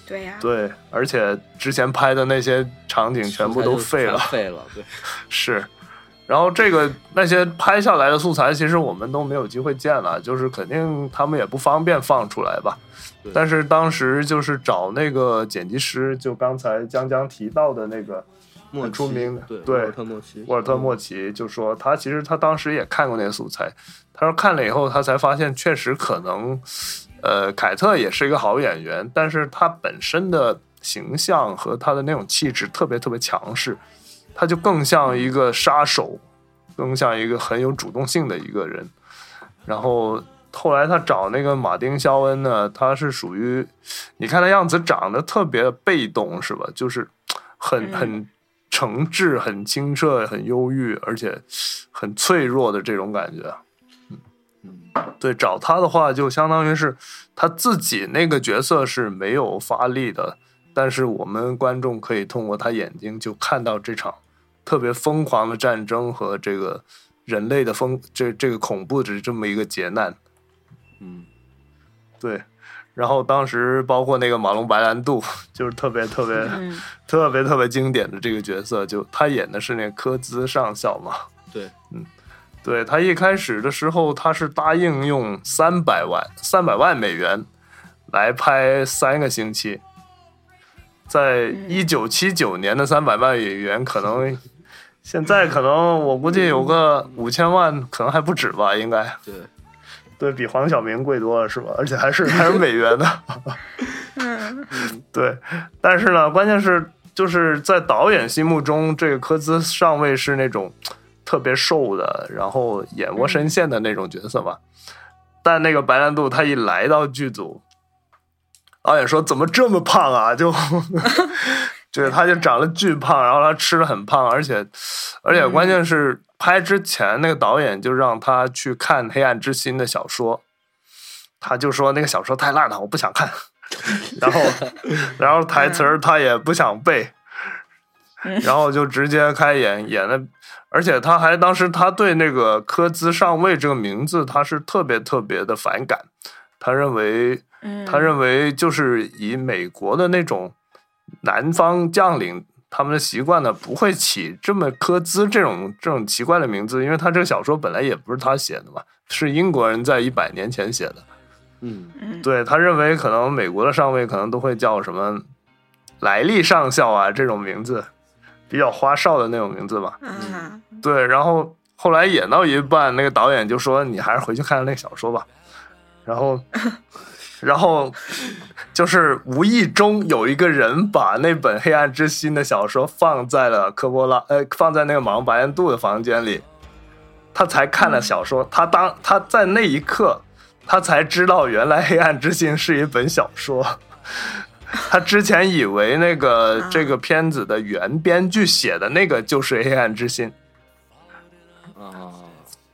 对呀，对，而且之前拍的那些场景全部都废了，废了，对，是。然后这个那些拍下来的素材，其实我们都没有机会见了，就是肯定他们也不方便放出来吧。但是当时就是找那个剪辑师，就刚才江江提到的那个莫很出名的对对沃尔特莫奇，沃尔特·莫奇就说他其实他当时也看过那个素材，他说看了以后他才发现确实可能，呃，凯特也是一个好演员，但是他本身的形象和他的那种气质特别特别强势，他就更像一个杀手，更像一个很有主动性的一个人。然后后来他找那个马丁·肖恩呢，他是属于，你看他样子长得特别被动，是吧？就是很嗯很诚挚、很清澈、很忧郁，而且很脆弱的这种感觉。嗯，对，找他的话，就相当于是他自己那个角色是没有发力的，但是我们观众可以通过他眼睛就看到这场特别疯狂的战争和这个人类的疯这这个恐怖的这么一个劫难。嗯，对，然后当时包括那个马龙白兰度，就是特别特别、嗯特别特别经典的这个角色，就他演的是那个科兹上校嘛。对，嗯对他一开始的时候，他是答应用三百万三百万美元来拍三个星期，在一九七九年的三百万美元，可能现在可能我估计有个五千万，可能还不止吧，应该对，对比黄晓明贵多了是吧？而且还是 还是美元的，嗯 对。但是呢，关键是就是在导演心目中，这个科兹上尉是那种特别瘦的，然后眼窝深陷的那种角色嘛。但那个白兰度他一来到剧组，导演说怎么这么胖啊？就 对，他就长得巨胖，然后他吃的很胖，而且而且关键是拍之前那个导演就让他去看《黑暗之心》的小说，他就说那个小说太烂了，我不想看。然后 然后台词儿他也不想背，然后就直接开演演的，而且他还当时他对那个科兹上尉这个名字他是特别特别的反感，他认为嗯，他认为就是以美国的那种南方将领他们的习惯呢，不会起这么科兹这种这种奇怪的名字，因为他这个小说本来也不是他写的嘛，是英国人在一百年前写的。嗯，嗯对他认为可能美国的上尉可能都会叫什么莱利上校啊这种名字，比较花哨的那种名字吧。嗯，对，然后后来演到一半，那个导演就说：“你还是回去看看那个小说吧。”然后，然后就是无意中有一个人把那本《黑暗之心》的小说放在了科波拉，呃，放在那个马龙白兰度的房间里，他才看了小说。他当他在那一刻，他才知道原来《黑暗之心》是一本小说。他之前以为那个啊这个片子的原编剧写的那个就是《黑暗之心》。啊，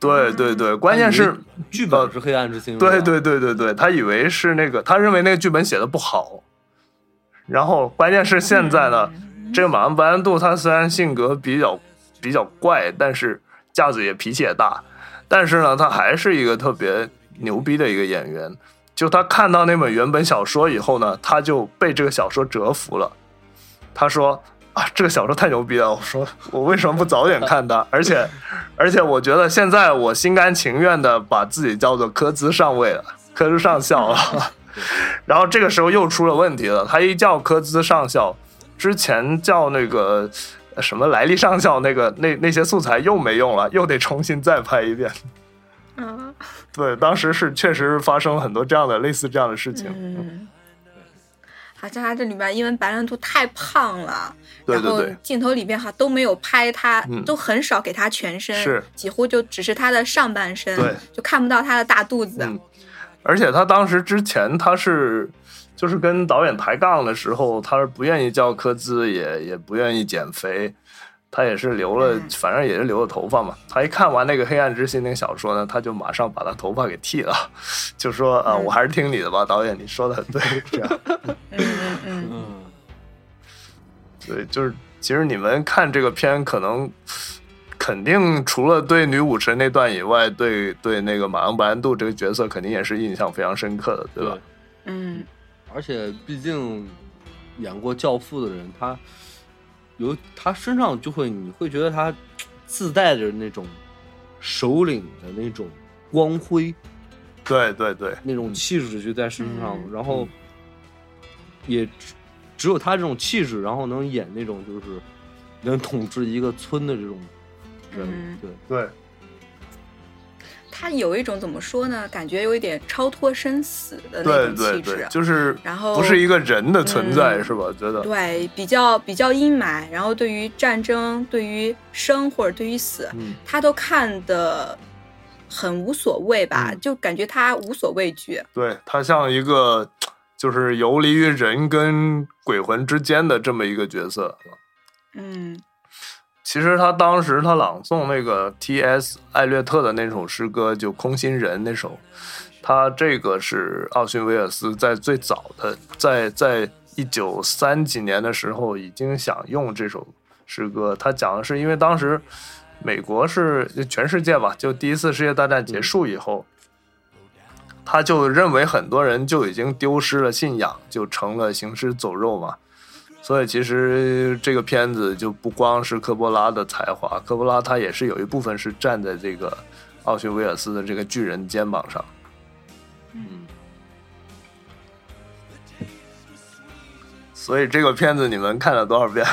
对对对，关键是，剧本是黑暗之心，对对对对对，他以为是那个，他认为那个剧本写的不好。然后关键是现在呢，这个马恩白兰度他虽然性格比较比较怪，但是架子也脾气也大，但是呢，他还是一个特别牛逼的一个演员。就他看到那本原本小说以后呢，他就被这个小说折服了。他说：“啊，这个小说太牛逼了！我说我为什么不早点看它？而且，而且我觉得现在我心甘情愿的把自己叫做科兹上尉了，科兹上校了。然后这个时候又出了问题了，他一叫科兹上校，之前叫那个呃什么莱利上校，那个那那些素材又没用了，又得重新再拍一遍。嗯对，当时是确实发生了很多这样的类似这样的事情。嗯，好像他这里面因为白兰度太胖了，然后镜头里边哈都没有拍他，嗯都很少给他全身，是几乎就只是他的上半身，对，就看不到他的大肚子。嗯，而且他当时之前他是就是跟导演抬杠的时候，他是不愿意叫科兹，也也不愿意减肥，他也是留了，嗯。反正也是留了头发嘛。他一看完那个《黑暗之心》那个小说呢，他就马上把他头发给剃了，就说啊、嗯。我还是听你的吧，导演，你说的很对，这样。嗯 嗯嗯，嗯，对，就是其实你们看这个片，可能肯定除了对女武神那段以外，对对那个马昂白兰度这个角色，肯定也是印象非常深刻的，对吧？嗯。而且毕竟演过《教父》的人，他有他身上就会，你会觉得他自带着那种首领的那种光辉，对对对，那种气质就在身上，然后也只只有他这种气质，然后能演那种就是能统治一个村的这种人，对，对，他有一种怎么说呢？感觉有一点超脱生死的那对种对对，气质，就是然后不是一个人的存在，嗯是吧？觉得对比较比较阴霾，然后对于战争、对于生或者对于死，嗯，他都看的很无所谓吧，嗯就感觉他无所畏惧。对他像一个就是游离于人跟鬼魂之间的这么一个角色。嗯其实他当时他朗诵那个 T.S. 艾略特的那首诗歌，就《空心人》那首，他这个是奥逊威尔斯在最早的，在在一九三几年的时候已经想用这首诗歌。他讲的是因为当时美国是就全世界吧，就第一次世界大战结束以后，他就认为很多人就已经丢失了信仰，就成了行尸走肉嘛。所以其实这个片子就不光是科波拉的才华，科波拉他也是有一部分是站在这个奥逊威尔斯的这个巨人肩膀上。嗯，所以这个片子你们看了多少遍？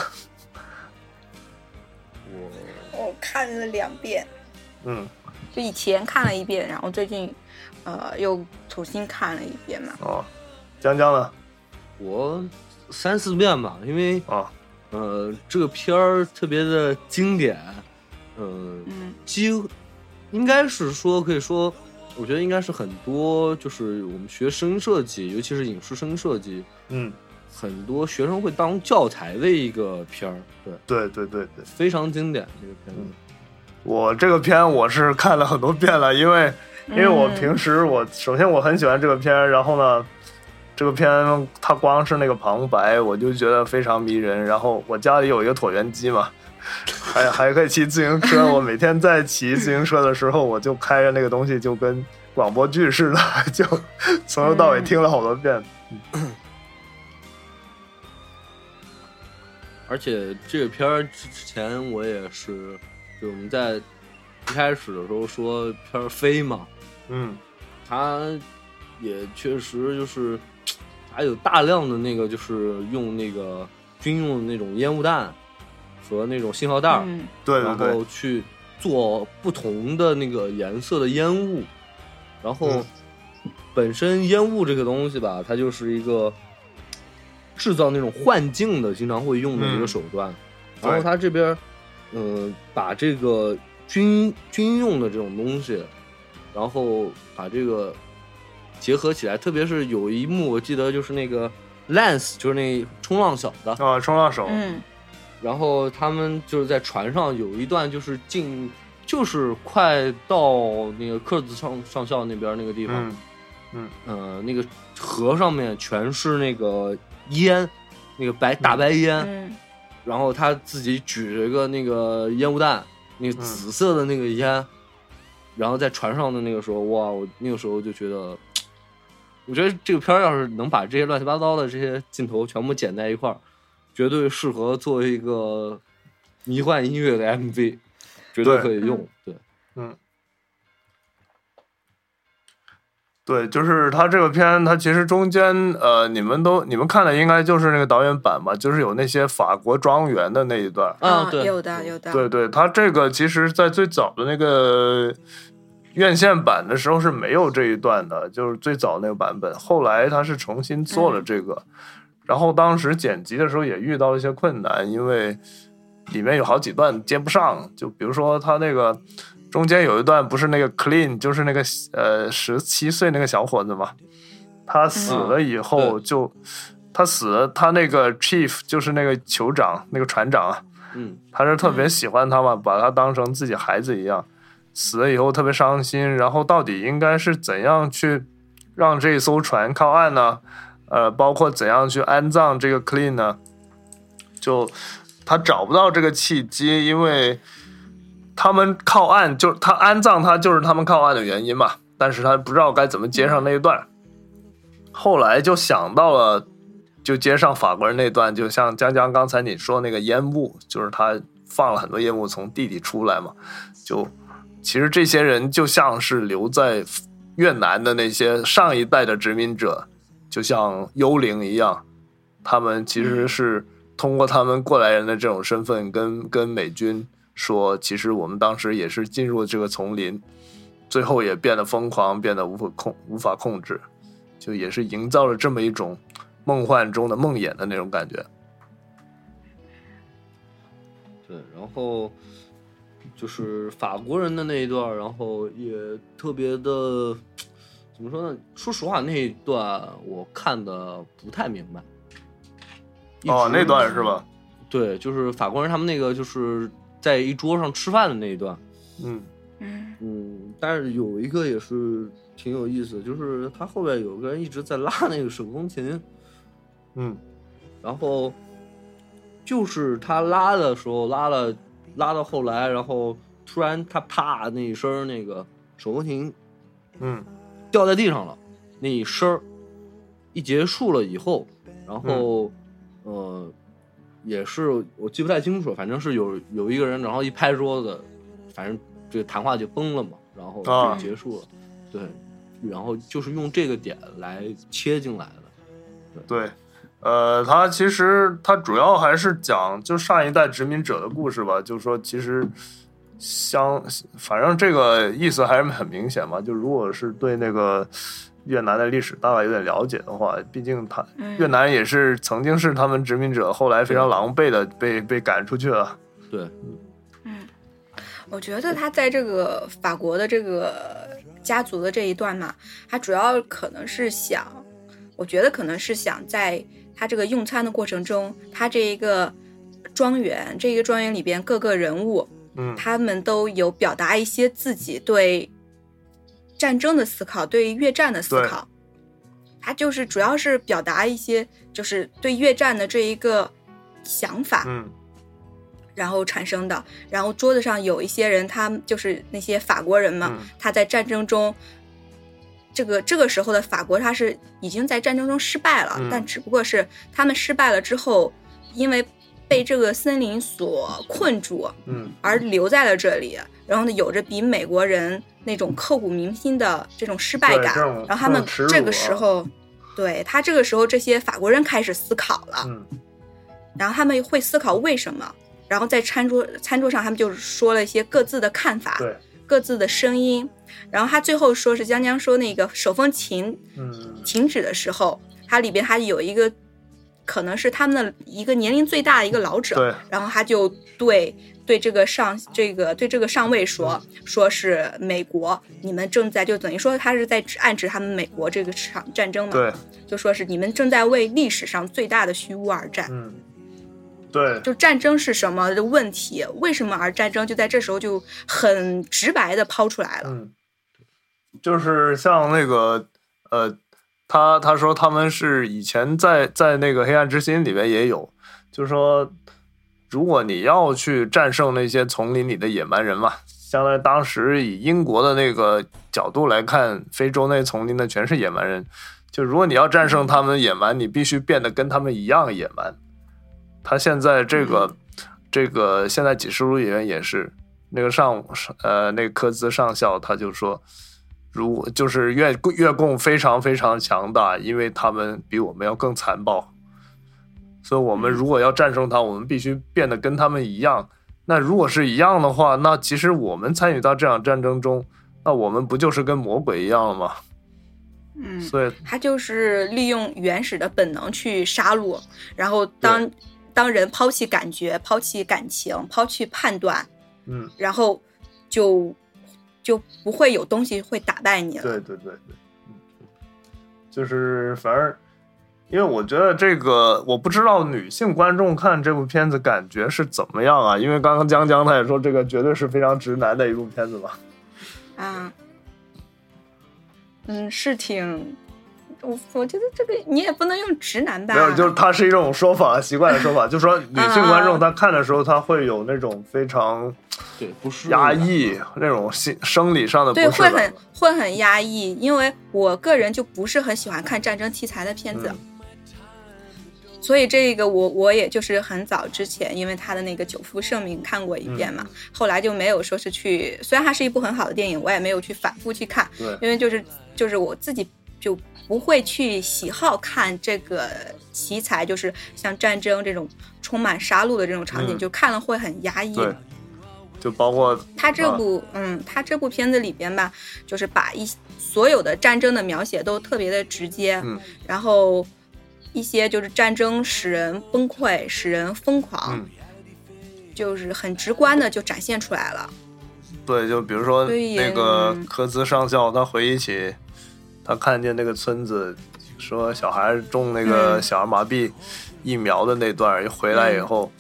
我我看了两遍，嗯，就以前看了一遍，然后最近呃又重新看了一遍嘛。哦，江江呢？我三四遍吧，因为啊，呃这个片儿特别的经典，嗯、嗯。几乎应该是说，可以说，我觉得应该是很多就是我们学声设计，尤其是影视声设计，嗯，很多学生会当教材的一个片儿，对，对对对对，非常经典这个片子。我这个片我是看了很多遍了，因为因为我嗯。平时我首先我很喜欢这个片，然后呢，这个片它光是那个旁白我就觉得非常迷人，然后我家里有一个椭圆机嘛，还还可以骑自行车，我每天在骑自行车的时候，我就开着那个东西，就跟广播剧似的，就从头到尾听了好多遍。而且这个片儿之之前我也是，就我们在一开始的时候说片儿飞嘛，嗯。它也确实就是，还有大量的那个就是用那个军用的那种烟雾弹和那种信号弹儿，嗯。然对对对，后去做不同的那个颜色的烟雾，然后嗯。本身烟雾这个东西吧，它就是一个制造那种幻境的，经常会用的一个嗯。手段。对然后它这边儿，嗯、把这个军军用的这种东西，然后把这个结合起来，特别是有一幕我记得就是那个 Lance，就是那冲浪小子，啊，冲浪手，嗯。然后他们就是在船上有一段就是进，就是快到那个克子上上校那边那个地方，嗯呃，那个河上面全是那个烟，那个白大白烟，嗯。然后他自己举着一个那个烟雾弹，那个紫色的那个烟，然后在船上的那个时候，哇，我那个时候就觉得，我觉得这个片儿要是能把这些乱七八糟的这些镜头全部剪在一块儿，绝对适合作为一个迷幻音乐的 MV，绝对对可以用。对，嗯对，就是他这个片，他其实中间呃，你们都你们看的应该就是那个导演版吧，就是有那些法国庄园的那一段。啊，对，有的有的，对对，他这个其实，在最早的那个院线版的时候是没有这一段的，就是最早那个版本。后来他是重新做了这个，然后当时剪辑的时候也遇到了一些困难，因为里面有好几段接不上，就比如说他那个中间有一段不是那个 clean，就是那个呃十七岁那个小伙子嘛，他死了以后嗯就。他死了，他那个 chief 就是那个酋长，那个船长啊，嗯，他是特别喜欢他嘛，把他当成自己孩子一样。死了以后特别伤心，然后到底应该是怎样去让这艘船靠岸呢？呃，包括怎样去安葬这个 Clean 呢？就他找不到这个契机，因为他们靠岸，就他安葬他就是他们靠岸的原因嘛。但是他不知道该怎么接上那一段，后来就想到了。就接上法国人那段，就像江江刚才你说那个烟雾，就是他放了很多烟雾从地底出来嘛。就其实这些人就像是留在越南的那些上一代的殖民者，就像幽灵一样，他们其实是通过他们过来人的这种身份跟跟美军说，其实我们当时也是进入这个丛林，最后也变得疯狂，变得无法控无法控制，就也是营造了这么一种。梦幻中的梦魇的那种感觉，对，然后就是法国人的那一段，然后也特别的，怎么说呢？说实话，那一段我看的不太明白。哦，那段是吧？对，就是法国人他们那个就是在一桌上吃饭的那一段。嗯嗯嗯，但是有一个也是挺有意思的，就是他后边有个人一直在拉那个手风琴。嗯，然后就是他拉的时候，拉了拉到后来，然后突然他啪那一声，那个手风琴，嗯，掉在地上了。那一声儿一结束了以后，然后、嗯、呃，也是我记不太清楚，反正是有有一个人，然后一拍桌子，反正这个谈话就崩了嘛，然后就结束了。啊、对，然后就是用这个点来切进来的。对。对呃，他其实他主要还是讲就上一代殖民者的故事吧，就是说其实相反正这个意思还是很明显嘛。就如果是对那个越南的历史大概有点了解的话，毕竟他越南也是曾经是他们殖民者，后来非常狼狈的被被赶出去了。对，嗯，我觉得他在这个法国的这个家族的这一段嘛，他主要可能是想，我觉得可能是想在。他这个用餐的过程中，他这一个庄园，这一个庄园里边各个人物，嗯，他们都有表达一些自己对战争的思考，对越战的思考。他就是主要是表达一些就是对越战的这一个想法，嗯，然后产生的。然后桌子上有一些人，他就是那些法国人嘛，嗯、他在战争中。这个这个时候的法国，他是已经在战争中失败了，嗯、但只不过是他们失败了之后，因为被这个森林所困住，嗯，而留在了这里。然后呢，有着比美国人那种刻骨铭心的这种失败感。然后他们这个时候，啊、对他这个时候，这些法国人开始思考了，嗯，然后他们会思考为什么。然后在餐桌餐桌上，他们就说了一些各自的看法，对，各自的声音。然后他最后说是江江说那个手风琴，嗯，停止的时候，它里边它有一个可能是他们的一个年龄最大的一个老者，对，然后他就对对这个上这个对这个上尉说，嗯、说是美国，你们正在就等于说他是在暗指他们美国这个场战争嘛，对，就说是你们正在为历史上最大的虚无而战，嗯，对，就战争是什么的问题，为什么而战争，就在这时候就很直白的抛出来了。嗯就是像那个，呃，他他说他们是以前在在那个黑暗之心里面也有，就是说，如果你要去战胜那些丛林里的野蛮人嘛，相当于当时以英国的那个角度来看，非洲那丛林的全是野蛮人，就如果你要战胜他们野蛮，你必须变得跟他们一样野蛮。他现在这个、这个现在《启示录》里面也是那个上呃那个科兹上校他就说，如就是越越共非常非常强大，因为他们比我们要更残暴，所以我们如果要战胜他，我们必须变得跟他们一样。那如果是一样的话，那其实我们参与到这场战争中，那我们不就是跟魔鬼一样了吗？嗯，所以他就是利用原始的本能去杀戮，然后当当人抛弃感觉、抛弃感情、抛弃判断，嗯，然后就就不会有东西会打败你了。对对对对，嗯，就是反而，因为我觉得这个，我不知道女性观众看这部片子感觉是怎么样啊？因为刚刚江江他也说，这个绝对是非常直男的一部片子嘛。啊，嗯，是挺，我我觉得这个你也不能用直男吧，没有，就是它是一种说法，习惯的说法，就说女性观众啊她看的时候，她会有那种非常对，不是压抑那种心生理上的不对，会很。会很压抑，因为我个人就不是很喜欢看战争题材的片子，嗯。所以这个我我也就是很早之前，因为他的那个《久负盛名》看过一遍嗯。嘛，后来就没有说是去，虽然它是一部很好的电影，我也没有去反复去看，对。因为就是就是我自己就不会去喜好看这个题材，就是像战争这种充满杀戮的这种场景，嗯。就看了会很压抑。就包括他这啊。部，嗯，他这部片子里边吧，就是把一所有的战争的描写都特别的直接，嗯。然后一些就是战争使人崩溃、使人疯狂，嗯。就是很直观的就展现出来了。对，就比如说那个嗯。科兹上校，他回忆起他看见那个村子说小孩种那个嗯小儿麻痹疫苗的那段儿，一回来以后。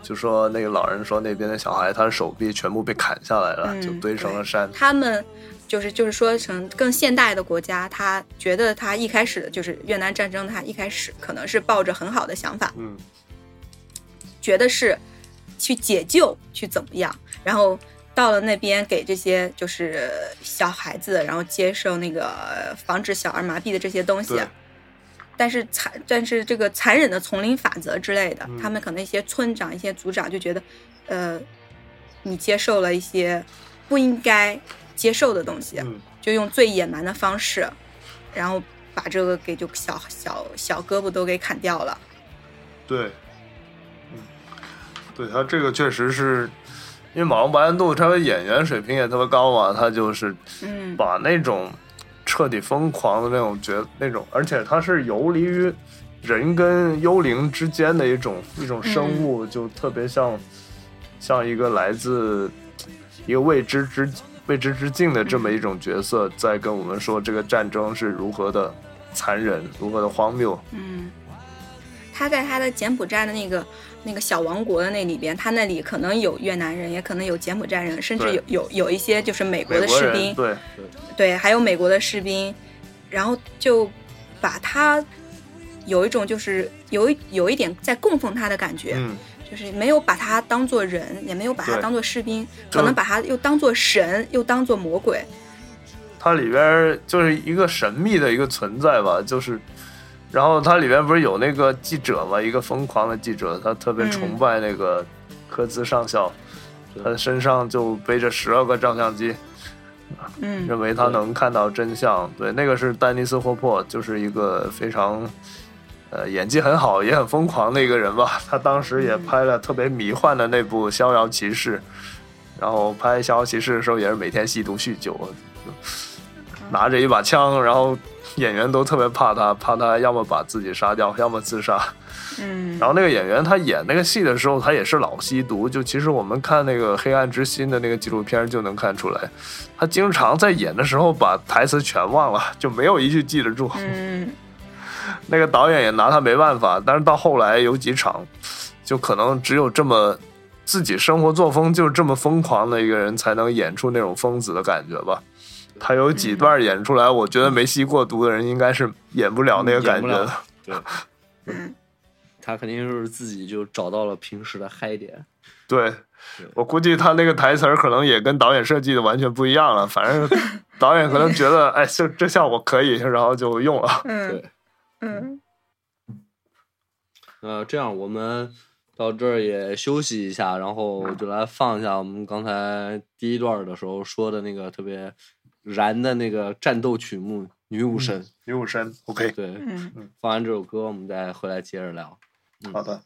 就说那个老人说那边的小孩，他的手臂全部被砍下来了，嗯就堆成了山。他们就是就是说成更现代的国家，他觉得他一开始就是越南战争，他一开始可能是抱着很好的想法，嗯，觉得是去解救，去怎么样，然后到了那边给这些就是小孩子，然后接受那个防止小儿麻痹的这些东西，但是残但是这个残忍的丛林法则之类的，嗯他们可能一些村长、一些组长就觉得，呃，你接受了一些不应该接受的东西，嗯就用最野蛮的方式，然后把这个给就小小小胳膊都给砍掉了。对，嗯，对他这个确实是，因为马龙白兰度他的演员水平也特别高嘛，他就是嗯，把那种彻底疯狂的那种角那种，而且他是游离于人跟幽灵之间的一种一种生物，就特别像像一个来自一个未知之未知之境的这么一种角色，在跟我们说这个战争是如何的残忍，如何的荒谬。嗯，他在他的柬埔寨的那个那个小王国的那里边，他那里可能有越南人，也可能有柬埔寨人，甚至有有有一些就是美国的士兵，对，对，还有美国的士兵，然后就把他有一种就是有一有一点在供奉他的感觉，嗯，就是没有把他当做人，也没有把他当做士兵，可能把他又当做神，又当做魔鬼。它里边就是一个神秘的一个存在吧，就是，然后它里边不是有那个记者嘛，一个疯狂的记者，他特别嗯崇拜那个科兹上校，对他身上就背着十二个照相机，嗯认为他能看到真相。对，那个是丹尼斯·霍珀，就是一个非常。呃，演技很好，也很疯狂的一个人吧。他当时也拍了特别迷幻的那部《逍遥骑士》，然后拍《逍遥骑士》的时候也是每天吸毒酗酒，就拿着一把枪，然后演员都特别怕他，怕他要么把自己杀掉，要么自杀。嗯然后那个演员他演那个戏的时候，他也是老吸毒。就其实我们看那个《黑暗之心》的那个纪录片就能看出来，他经常在演的时候把台词全忘了，就没有一句记得住。嗯 那个导演也拿他没办法，但是到后来有几场，就可能只有这么自己生活作风就是这么疯狂的一个人，才能演出那种疯子的感觉吧。他有几段演出来，我觉得没吸过毒的人应该是演不了那个感觉的。对，嗯他肯定是自己就找到了平时的嗨点。对，我估计他那个台词儿可能也跟导演设计的完全不一样了。反正导演可能觉得，哎，这这效果可以，然后就用了。嗯对，嗯呃，这样我们到这儿也休息一下，然后就来放一下我们刚才第一段的时候说的那个特别燃的那个战斗曲目《女武神》。女武神，OK，对，嗯，放完这首歌，我们再回来接着聊。嗯好的。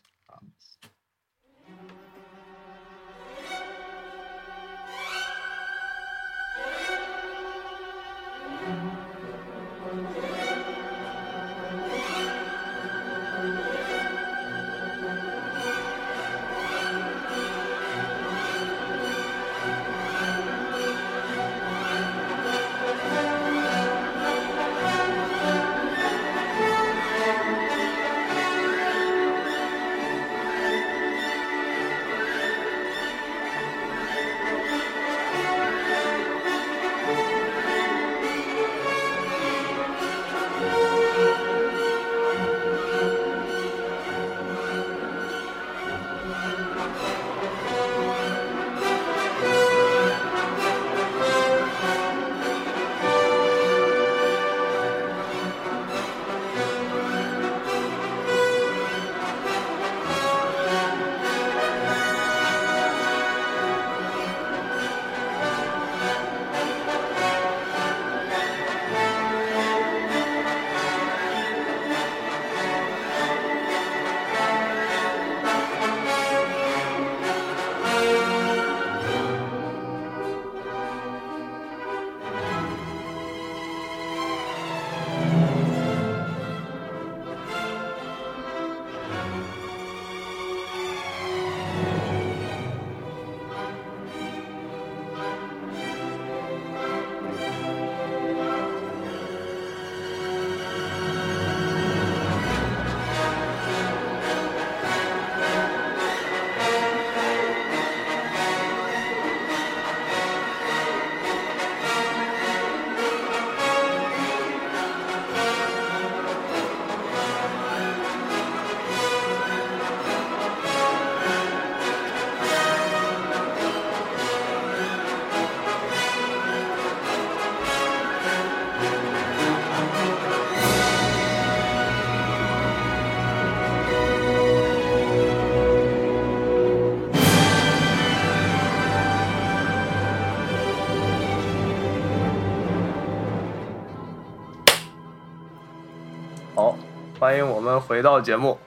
欢迎我们回到节目。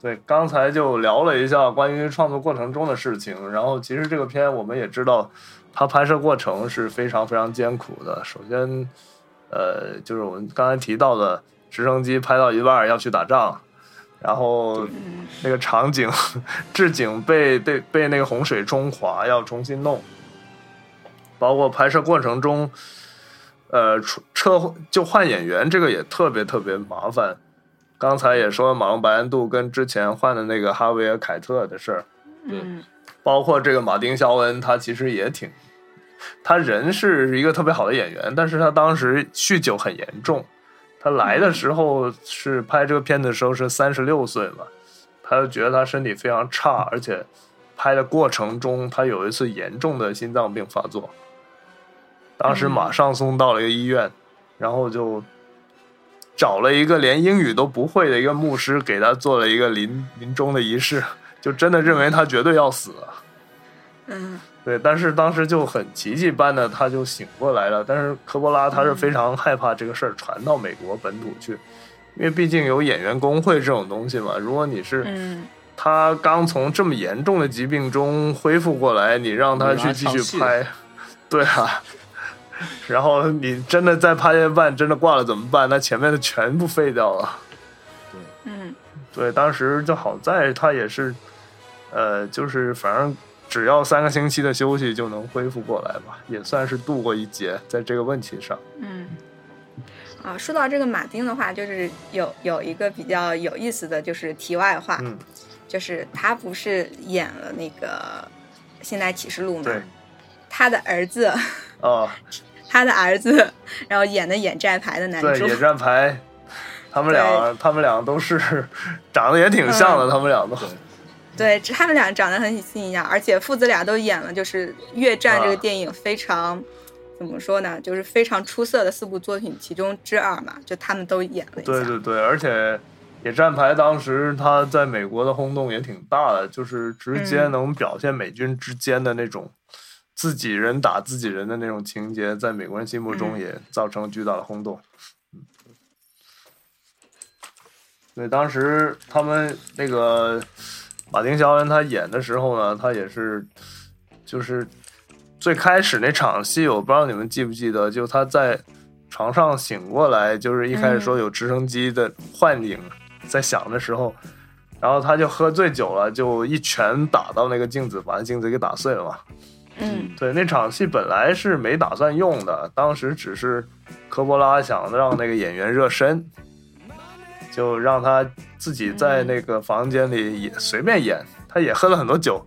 对，刚才就聊了一下关于创作过程中的事情，然后其实这个片我们也知道，它拍摄过程是非常非常艰苦的。首先，呃，就是我们刚才提到的直升机拍到一半要去打仗，然后那个场景置景被被被那个洪水冲垮，要重新弄，包括拍摄过程中。呃，出车就换演员，这个也特别特别麻烦。刚才也说马龙白兰度跟之前换的那个哈维尔凯特的事儿，嗯包括这个马丁肖恩，他其实也挺，他人是一个特别好的演员，但是他当时酗酒很严重。他来的时候是拍这个片子的时候是三十六岁嘛，他就觉得他身体非常差，而且拍的过程中他有一次严重的心脏病发作。当时马上送到了一个医院，然后就找了一个连英语都不会的一个牧师，给他做了一个临临终的仪式，就真的认为他绝对要死了。嗯对，但是当时就很奇迹般的他就醒过来了。但是科波拉他是非常害怕这个事儿传到美国本土去，因为毕竟有演员工会这种东西嘛。如果你是嗯他刚从这么严重的疾病中恢复过来，你让他去继续拍，对啊。然后你真的在拍一半真的挂了怎么办？那前面的全部废掉了。对嗯对，当时就好在他也是，呃，就是反正只要三个星期的休息就能恢复过来吧，也算是度过一劫在这个问题上。嗯。啊，说到这个马丁的话，就是有有一个比较有意思的就是题外话，嗯，就是他不是演了那个《现代启示录》对吗？他的儿子，啊，他的儿子，然后演的演战牌的男对，主，野战牌，他们俩，他们俩都是长得也挺像的，嗯他们俩都。对他们俩长得很像一样，而且父子俩都演了，就是越战这个啊电影非常。怎么说呢？就是非常出色的四部作品其中之二嘛，就他们都演了一下。对对对，而且野战牌当时他在美国的轰动也挺大的，就是直接嗯能表现美军之间的那种自己人打自己人的那种情节，在美国人心目中嗯也造成了巨大的轰动。嗯对，当时他们那个马丁·肖恩他演的时候呢，他也是就是最开始那场戏，我不知道你们记不记得，就他在床上醒过来，就是一开始说有直升机的幻影在响的时候，然后他就喝醉酒了，就一拳打到那个镜子，把那镜子给打碎了嘛。嗯对，那场戏本来是没打算用的，当时只是科波拉想让那个演员热身，就让他自己在那个房间里也随便演，他也喝了很多酒，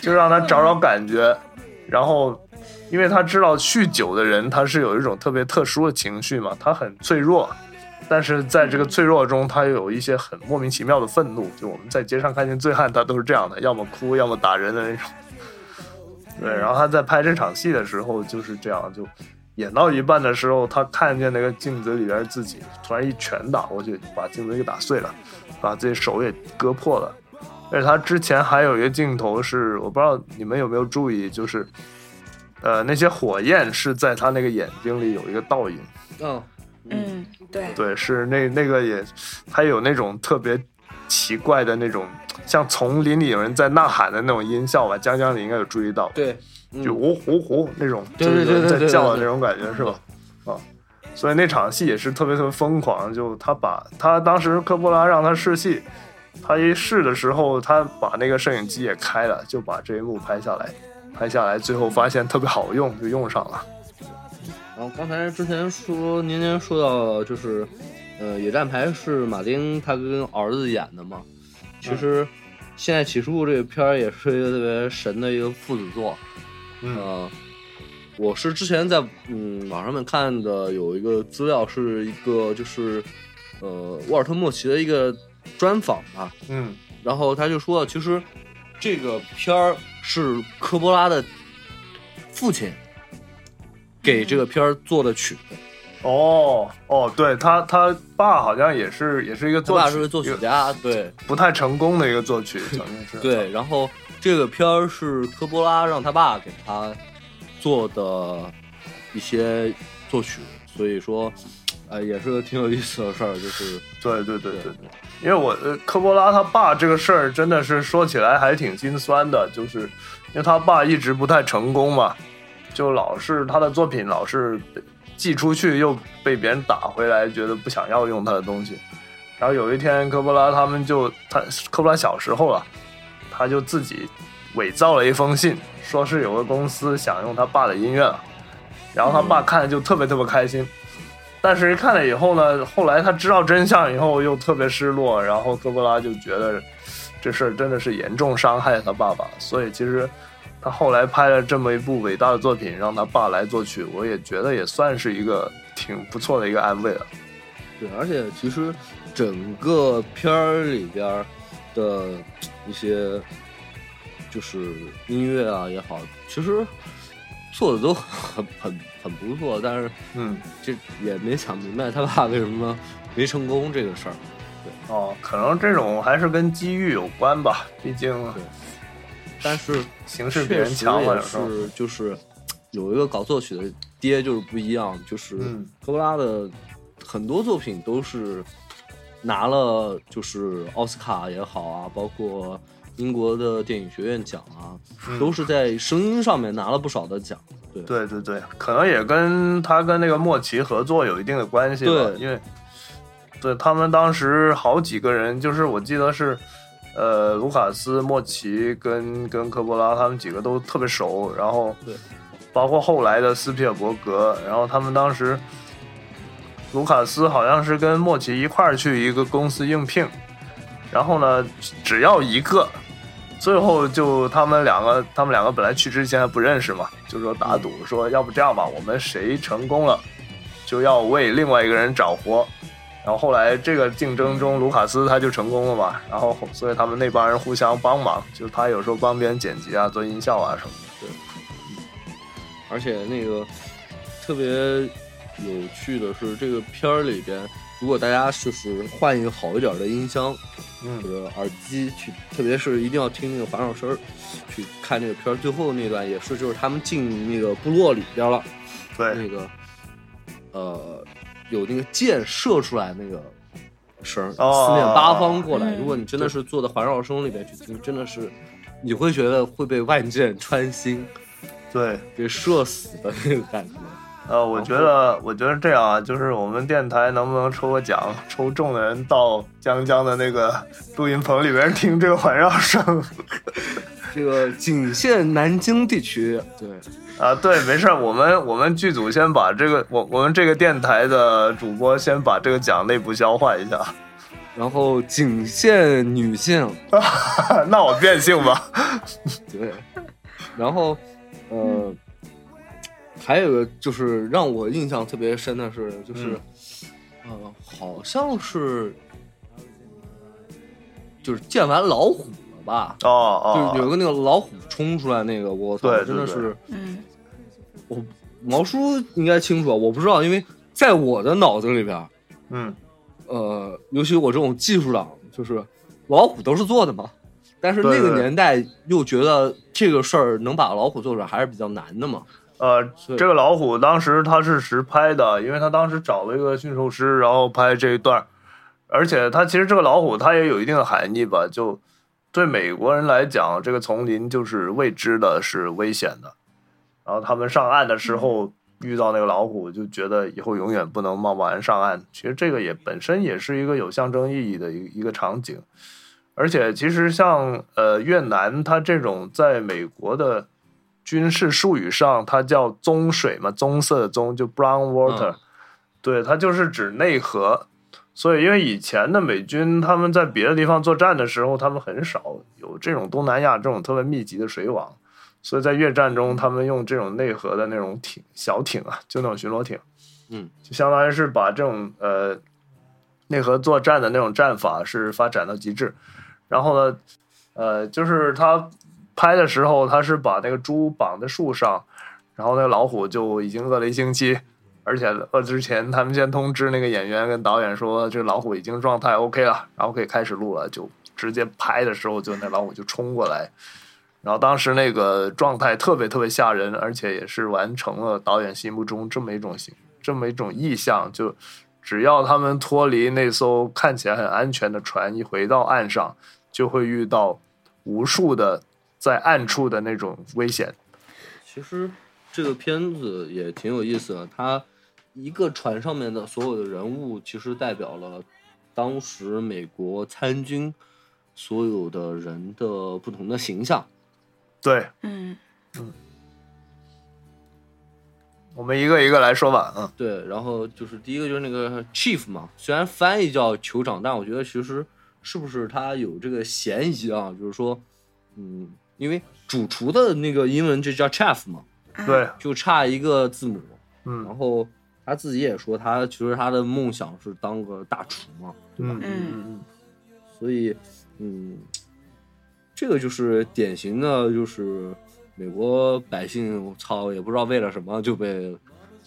就让他找找感觉。然后，因为他知道酗酒的人他是有一种特别特殊的情绪嘛，他很脆弱，但是在这个脆弱中，他又有一些很莫名其妙的愤怒。就我们在街上看见醉汉，他都是这样的，要么哭，要么打人的那种。对，然后他在拍这场戏的时候就是这样，就演到一半的时候，他看见那个镜子里边自己，突然一拳打过去，把镜子给打碎了，把自己手也割破了。而且他之前还有一个镜头是，我不知道你们有没有注意，就是，呃，那些火焰是在他那个眼睛里有一个倒影，嗯嗯，对，对，是那那个也，他有那种特别奇怪的那种，像丛林里有人在呐喊的那种音效吧，江江你应该有注意到，对，嗯就呜呼呼那种，对就是有人在叫的那种感觉是吧？啊，所以那场戏也是特别特别疯狂，就他把他当时科波拉让他试戏，他一试的时候，他把那个摄影机也开了，就把这一幕拍下来，拍下来，最后发现特别好用，就用上了。然后刚才之前说年年说到就是，呃，野战排是马丁他跟儿子演的嘛。其实《现代启示录》这个片儿也是一个特别神的一个父子作。嗯呃，我是之前在嗯网上面看的有一个资料，是一个就是呃沃尔特莫奇的一个专访吧。嗯然后他就说，其实这个片儿是科波拉的父亲给这个片儿做的曲，哦哦，对他他爸好像也是也是一个作曲，爸是个作曲家，对不太成功的一个作曲，曾经是。对。然后这个片儿是科波拉让他爸给他做的一些作曲，所以说，呃，也是个挺有意思的事儿，就是对对对对对，因为我呃科波拉他爸这个事儿真的是说起来还挺心酸的，就是因为他爸一直不太成功嘛，就老是他的作品老是被寄出去又被别人打回来，觉得不想要用他的东西。然后有一天科波拉他们就他科波拉小时候了，他就自己伪造了一封信，说是有个公司想用他爸的音乐了，然后他爸看了就特别特别开心。但是，一看了以后呢，后来他知道真相以后又特别失落，然后科波拉就觉得这事儿真的是严重伤害他爸爸，所以其实他后来拍了这么一部伟大的作品，让他爸来作曲，我也觉得也算是一个挺不错的一个安慰了。对，而且其实整个片儿里边儿的一些就是音乐啊也好，其实做的都很很很不错，但是嗯，这也没想明白他爸为什么没成功这个事儿。对哦，可能这种还是跟机遇有关吧，毕竟对但是形势比人强嘛。是就是有一个搞作曲的爹就是不一样，就是嗯科波拉的很多作品都是拿了就是奥斯卡也好啊，包括英国的电影学院奖啊，嗯都是在声音上面拿了不少的奖。对对对对，可能也跟他跟那个莫奇合作有一定的关系吧，对因为对他们当时好几个人，就是我记得是，呃，卢卡斯、莫奇跟跟科波拉他们几个都特别熟，然后对，包括后来的斯皮尔伯格，然后他们当时卢卡斯好像是跟莫奇一块儿去一个公司应聘，然后呢，只要一个。最后就他们两个，他们两个本来去之前还不认识嘛，就说打赌说，要不这样吧，我们谁成功了，就要为另外一个人找活。然后后来这个竞争中，卢卡斯他就成功了嘛，然后所以他们那帮人互相帮忙，就是他有时候帮别人剪辑啊、做音效啊什么的。对而且那个特别有趣的是，这个片儿里边如果大家就是换一个好一点的音箱嗯或者耳机去，特别是一定要听那个反响声儿去看这个片儿。最后那段也是，就是他们进那个部落里边了，对那个呃有那个箭射出来那个声，哦四面八方过来。嗯如果你真的是坐在环绕声里边去听，真的是你会觉得会被万箭穿心，对，给射死的那个感觉。呃，我觉得，我觉得这样啊，就是我们电台能不能抽个奖，抽中的人到江江的那个录音棚里边听这个环绕声这个仅限南京地区，对，啊？对，没事儿，我们我们剧组先把这个，我我们这个电台的主播先把这个奖内部消化一下，然后仅限女性，那我变性吧。对，然后呃，还有个就是让我印象特别深的是，就是、呃，好像是就是见完老虎了吧？哦哦，就是有个那个老虎冲出来那个，我操，真的是嗯我毛叔应该清楚啊，我不知道，因为在我的脑子里边，嗯，呃，尤其我这种技术党，就是老虎都是做的嘛。但是那个年代又觉得这个事儿能把老虎做出来还是比较难的嘛。呃，这个老虎当时他是实拍的，因为他当时找了一个驯兽师，然后拍这一段，而且他其实这个老虎它也有一定的含义吧，就对美国人来讲，这个丛林就是未知的，是危险的。然后他们上岸的时候遇到那个老虎，就觉得以后永远不能贸贸然上岸。其实这个也本身也是一个有象征意义的一一个场景，而且其实像呃越南，它这种在美国的军事术语上，它叫棕水嘛，棕色的棕就 brown water，、嗯对，它就是指内河。所以，因为以前的美军他们在别的地方作战的时候，他们很少有这种东南亚这种特别密集的水网，所以在越战中，他们用这种内河的那种艇、小艇啊，就那种巡逻艇，嗯，就相当于是把这种呃内河作战的那种战法是发展到极致。然后呢，呃，就是他拍的时候，他是把那个猪绑在树上，然后那老虎就已经饿了一星期，而且饿之前，他们先通知那个演员跟导演说，这个老虎已经状态 OK 了，然后可以开始录了，就直接拍的时候，就那老虎就冲过来，然后当时那个状态特别特别吓人，而且也是完成了导演心目中这么一种形，这么一种意象，就只要他们脱离那艘看起来很安全的船，一回到岸上，就会遇到无数的在暗处的那种危险。其实这个片子也挺有意思的，它一个船上面的所有的人物，其实代表了当时美国参军所有的人的不同的形象。对，嗯嗯我们一个一个来说吧，嗯，对，然后就是第一个就是那个 chief 嘛，虽然翻译叫酋长，但我觉得其实是不是他有这个嫌疑啊？就是说，嗯，因为主厨的那个英文就叫 chef 嘛，啊。对，就差一个字母。嗯。然后他自己也说，他其实他的梦想是当个大厨嘛，对吧？嗯。嗯嗯所以，嗯，这个就是典型的，就是美国百姓，我操，也不知道为了什么就被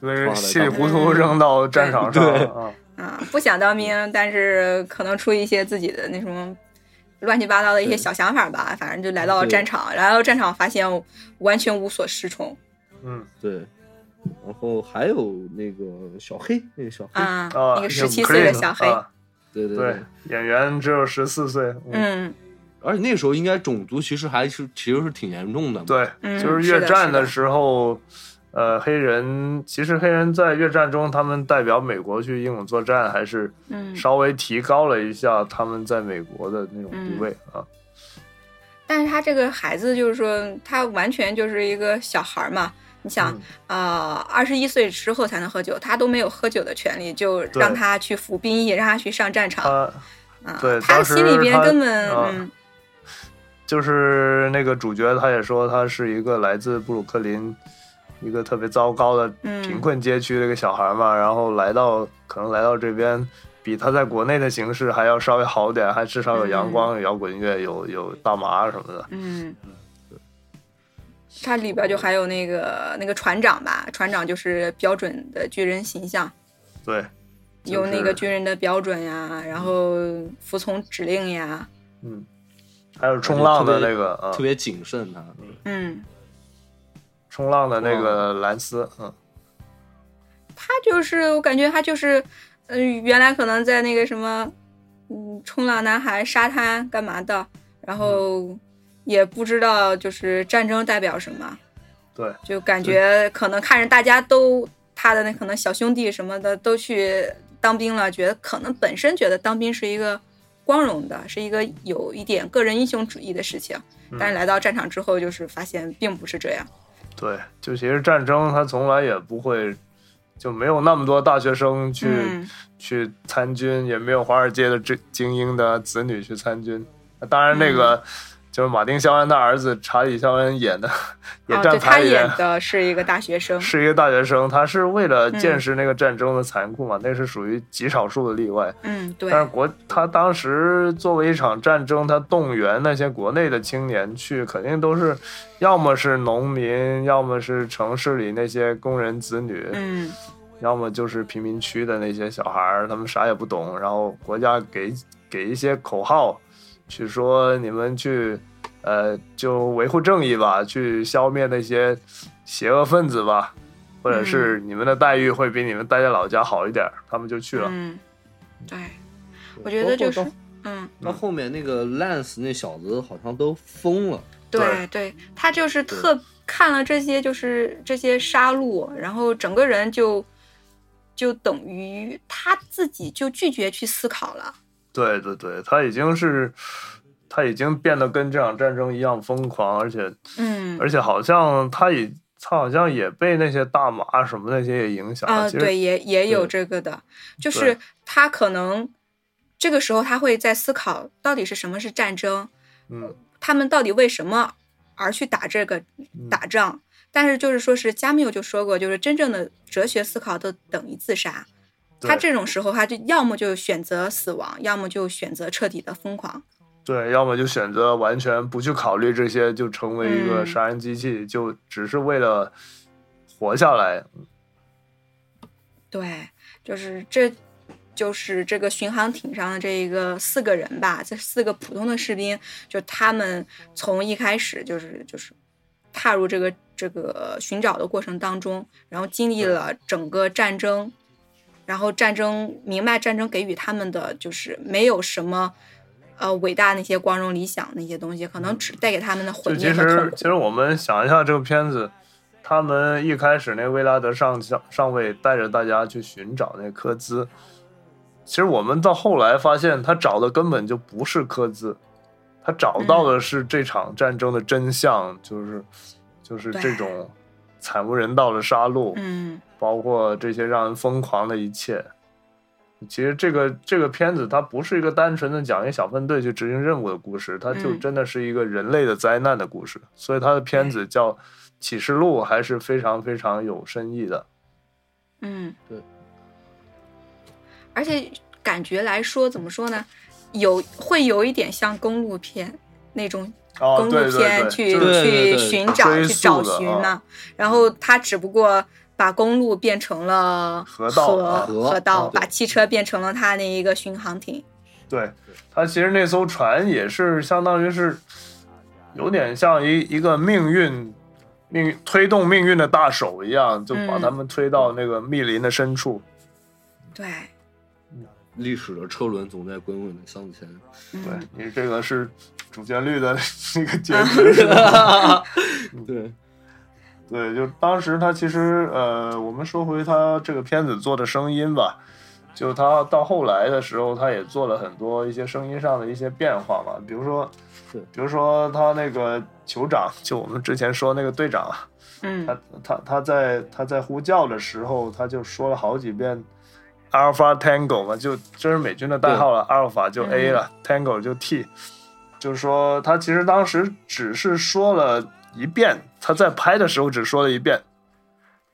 就是稀里糊涂扔到战场上对。啊，啊，不想当兵，但是可能出于一些自己的那种乱七八糟的一些小想法吧，反正就来到了战场，来到战场发现完全无所适从。嗯。对。然后还有那个小黑，那个小黑，啊，啊，那个十七岁的小黑，啊。对对对，演员只有十四岁，嗯，嗯。而且那时候应该种族歧视还是其实是挺严重的。对，嗯就是是的是的越战的。时候，呃，黑人其实黑人在越战中，他们代表美国去英勇作战，还是嗯，稍微提高了一下他们在美国的那种地位啊。但是他这个孩子就是说，他完全就是一个小孩儿嘛。你想嗯啊，二十一岁之后才能喝酒，他都没有喝酒的权利，就让他去服兵役，让他去上战场他啊。对他心里边根本就是那个主角，他也说他是一个来自布鲁克林一个特别糟糕的嗯。贫困街区的一个小孩嘛，然后来到可能来到这边，比他在国内的形势还要稍微好点，还至少有阳光、有摇滚乐、有有大麻什么的。嗯，它里边就还有那个那个船长吧，船长就是标准的军人形象。对，有那个军人的标准呀，然后服从指令呀，嗯，还有冲浪的那个啊特，别谨慎他。嗯，冲浪的那个兰斯，嗯，他就是我感觉他就是，嗯、原来可能在那个什么，嗯，冲浪男孩沙滩干嘛的，然后也不知道就是战争代表什么，对，就感觉可能看着大家都他的那可能小兄弟什么的都去当兵了，觉得可能本身觉得当兵是一个光荣的，是一个有一点个人英雄主义的事情，但是来到战场之后，就是发现并不是这样。对，就其实战争它从来也不会，就没有那么多大学生去、嗯去参军，也没有华尔街的这精英的子女去参军。当然，那个、就是马丁·肖恩的儿子查理·肖恩演的，也哦，站对他排演演的是一个大学生，是一个大学生，他是为了嗯。见识那个战争的残酷嘛，那是属于极少数的例外。嗯，对。但，是国他当时作为一场战争，他动员那些国内的青年去，肯定都是要么是农民，要么是城市里那些工人子女，嗯要么就是贫民区的那些小孩儿，他们啥也不懂，然后国家给给一些口号，去说你们去，呃，就维护正义吧，去消灭那些邪恶分子吧，或者是你们的待遇会比你们待在老家好一点儿，他们就去了。嗯，对，我觉得就是，嗯，到到后面那个 Lance 那小子好像都疯了。对对，他就是特看了这些，就是这些杀戮，然后整个人就就等于他自己就拒绝去思考了。对对对，他已经是，他已经变得跟这场战争一样疯狂，而且嗯，而且好像他也他好像也被那些大麻什么那些也影响了。啊，对，也也有这个的，就是他可能这个时候他会在思考，到底是什么是战争，嗯，他们到底为什么而去打这个打仗？但是就是说是加缪就说过，就是真正的哲学思考都等于自杀。他这种时候，他就要么就选择死亡，要么就选择彻底的疯狂。对，要么就选择完全不去考虑这些，就成为一个嗯杀人机器，就只是为了活下来。对，就是这，就是这个巡航艇上的这一个四个人吧，这四个普通的士兵，就他们从一开始就是就是踏入这个这个寻找的过程当中，然后经历了整个战争，然后战争明白战争给予他们的就是没有什么。呃，伟大那些光荣理想那些东西，可能只带给他们的毁就其灭和痛苦。实其实我们想一下这个片子，他们一开始那威拉德上上上尉带着大家去寻找那科兹，其实我们到后来发现，他找的根本就不是科兹，他找到的是这场战争的真相，就是就是这种惨无人道的杀戮，嗯包括这些让人疯狂的一切。其实这个这个片子它不是一个单纯的讲一小分队去执行任务的故事，它就嗯真的是一个人类的灾难的故事。所以它的片子叫《启示录》，还是非常非常有深意的。嗯，对。而且感觉来说，怎么说呢？有会有一点像公路片那种哦，公路片去去寻找去找寻呢，然后他只不过把公路变成了河道啊河河道，啊把汽车变成了他那一个巡航艇。对，他其实那艘船也是相当于是有点像一一个命运。命运推动命运的大手一样，就把嗯他们推到那个密林的深处。对，历史的车轮总在滚滚的向前。嗯对你这个是主旋律的 那个结局，是？对，对，就当时他其实呃，我们说回他这个片子做的声音吧，就他到后来的时候，他也做了很多一些声音上的一些变化嘛，比如说是，比如说他那个酋长，就我们之前说那个队长啊，嗯。他他他在他在呼叫的时候，他就说了好几遍 Alpha Tango 嘛，就这是美军的代号了，Alpha 就 A 了、t a n g o 就 T，就是说他其实当时只是说了一遍，他在拍的时候只说了一遍，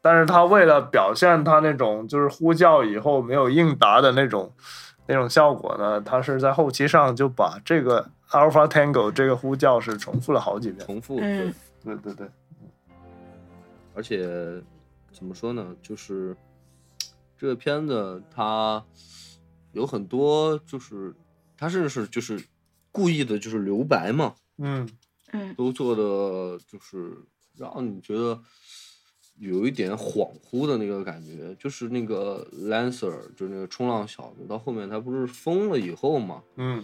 但是他为了表现他那种就是呼叫以后没有应答的那种那种效果呢，他是在后期上就把这个 Alpha Tango 这个呼叫是重复了好几遍。重复。对。对。对。对，而且怎么说呢，就是这个片子它有很多就是它甚至是就是故意的就是留白嘛，嗯嗯。都做的就是让你觉得有一点恍惚的那个感觉，就是那个 Lancer，就是那个冲浪小子，到后面他不是疯了以后嘛，嗯。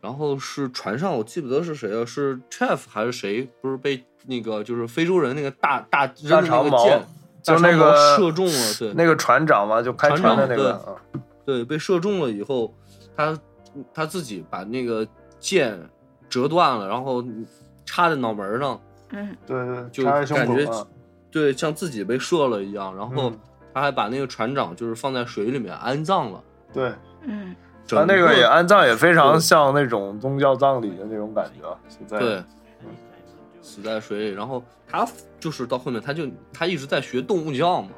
然后是船上我记不得是谁了，是 Chef 还是谁，不是被那个就是非洲人那个大大扔的那个箭，就那个射中了，对，那个船长嘛，就开船船的那长个啊，对，被射中了以后，他他自己把那个箭折断了，然后插在脑门上，嗯。对对，就感觉对，像自己被射了一样。然后嗯。他还把那个船长就是放在水里面安葬了。对，嗯他那个也安葬也非常像那种宗教葬礼的那种感觉对，死在水里。然后他就是到后面，他就他一直在学动物叫嘛，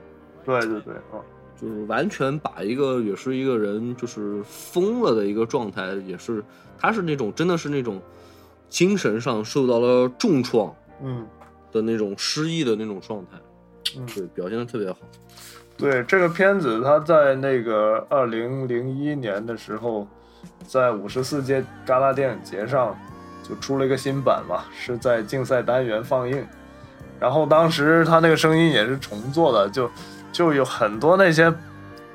对对对啊，就是完全把一个也是一个人就是疯了的一个状态，也是他是那种真的是那种精神上受到了重创。嗯的那种失忆的那种状态，嗯。对，表现的特别好。对这个片子，他在那个二零零一年的时候，在五十四届戛纳电影节上就出了一个新版嘛，是在竞赛单元放映。然后当时他那个声音也是重做的，就就有很多那些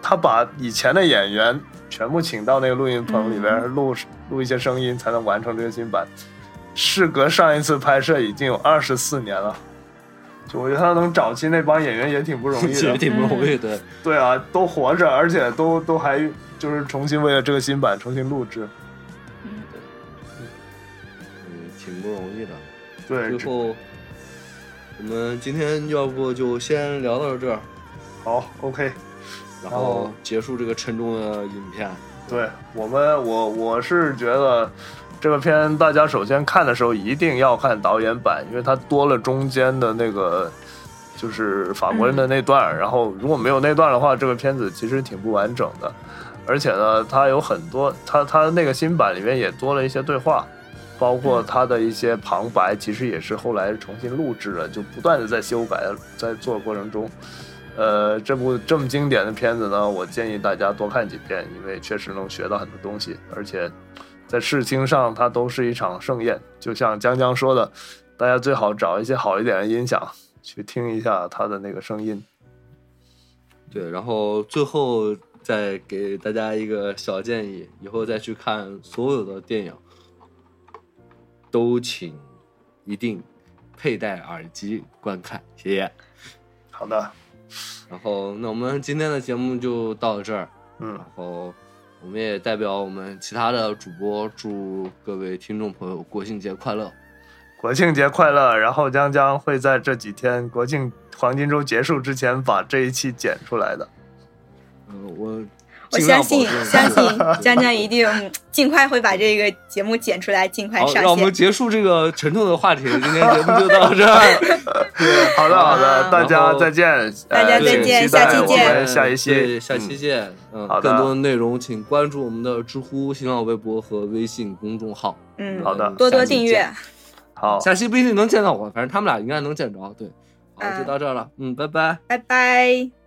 他把以前的演员全部请到那个录音棚里边录录一些声音，才能完成这个新版。事隔上一次拍摄已经有二十四年了，就我觉得他能找齐那帮演员也挺不容易的 也。挺不容易的。对啊，都活着，而且都都还就是重新为了这个新版重新录制。嗯嗯，挺不容易的。对，最后，我们今天要不就先聊到这儿，好，OK。然后结束这个沉重的影片。对我们，我我是觉得这个片大家首先看的时候一定要看导演版，因为它多了中间的那个就是法国人的那段，然后如果没有那段的话，这个片子其实挺不完整的。而且呢，它有很多，它它那个新版里面也多了一些对话，包括它的一些旁白，其实也是后来重新录制了，就不断的在修改，在做过程中。呃，这部这么经典的片子呢，我建议大家多看几遍，因为确实能学到很多东西，而且在视听上它都是一场盛宴。就像江江说的，大家最好找一些好一点的音响去听一下它的那个声音。对，然后最后再给大家一个小建议，以后再去看所有的电影，都请一定佩戴耳机观看，谢谢。好的，然后，那我们今天的节目就到这儿。嗯然，后，我们也代表我们其他的主播，祝各位听众朋友国庆节快乐。国庆节快乐！然后江江会在这几天国庆黄金周结束之前把这一期剪出来的。嗯、我我相信相信 江江一定尽快会把这个节目剪出来，尽快好，上让我们。结束这个沉重的话题。今天节目就到这儿。好的，好的，大家再见，大家呃再见下期见们下一期，下期见。嗯，好的更多的内容请关注我们的知乎、新浪微博和微信公众号。嗯，好的多多订阅。。好，下期不一定能见到我，反正他们俩应该能见着。对，好，嗯就到这儿了。嗯，拜拜。拜拜。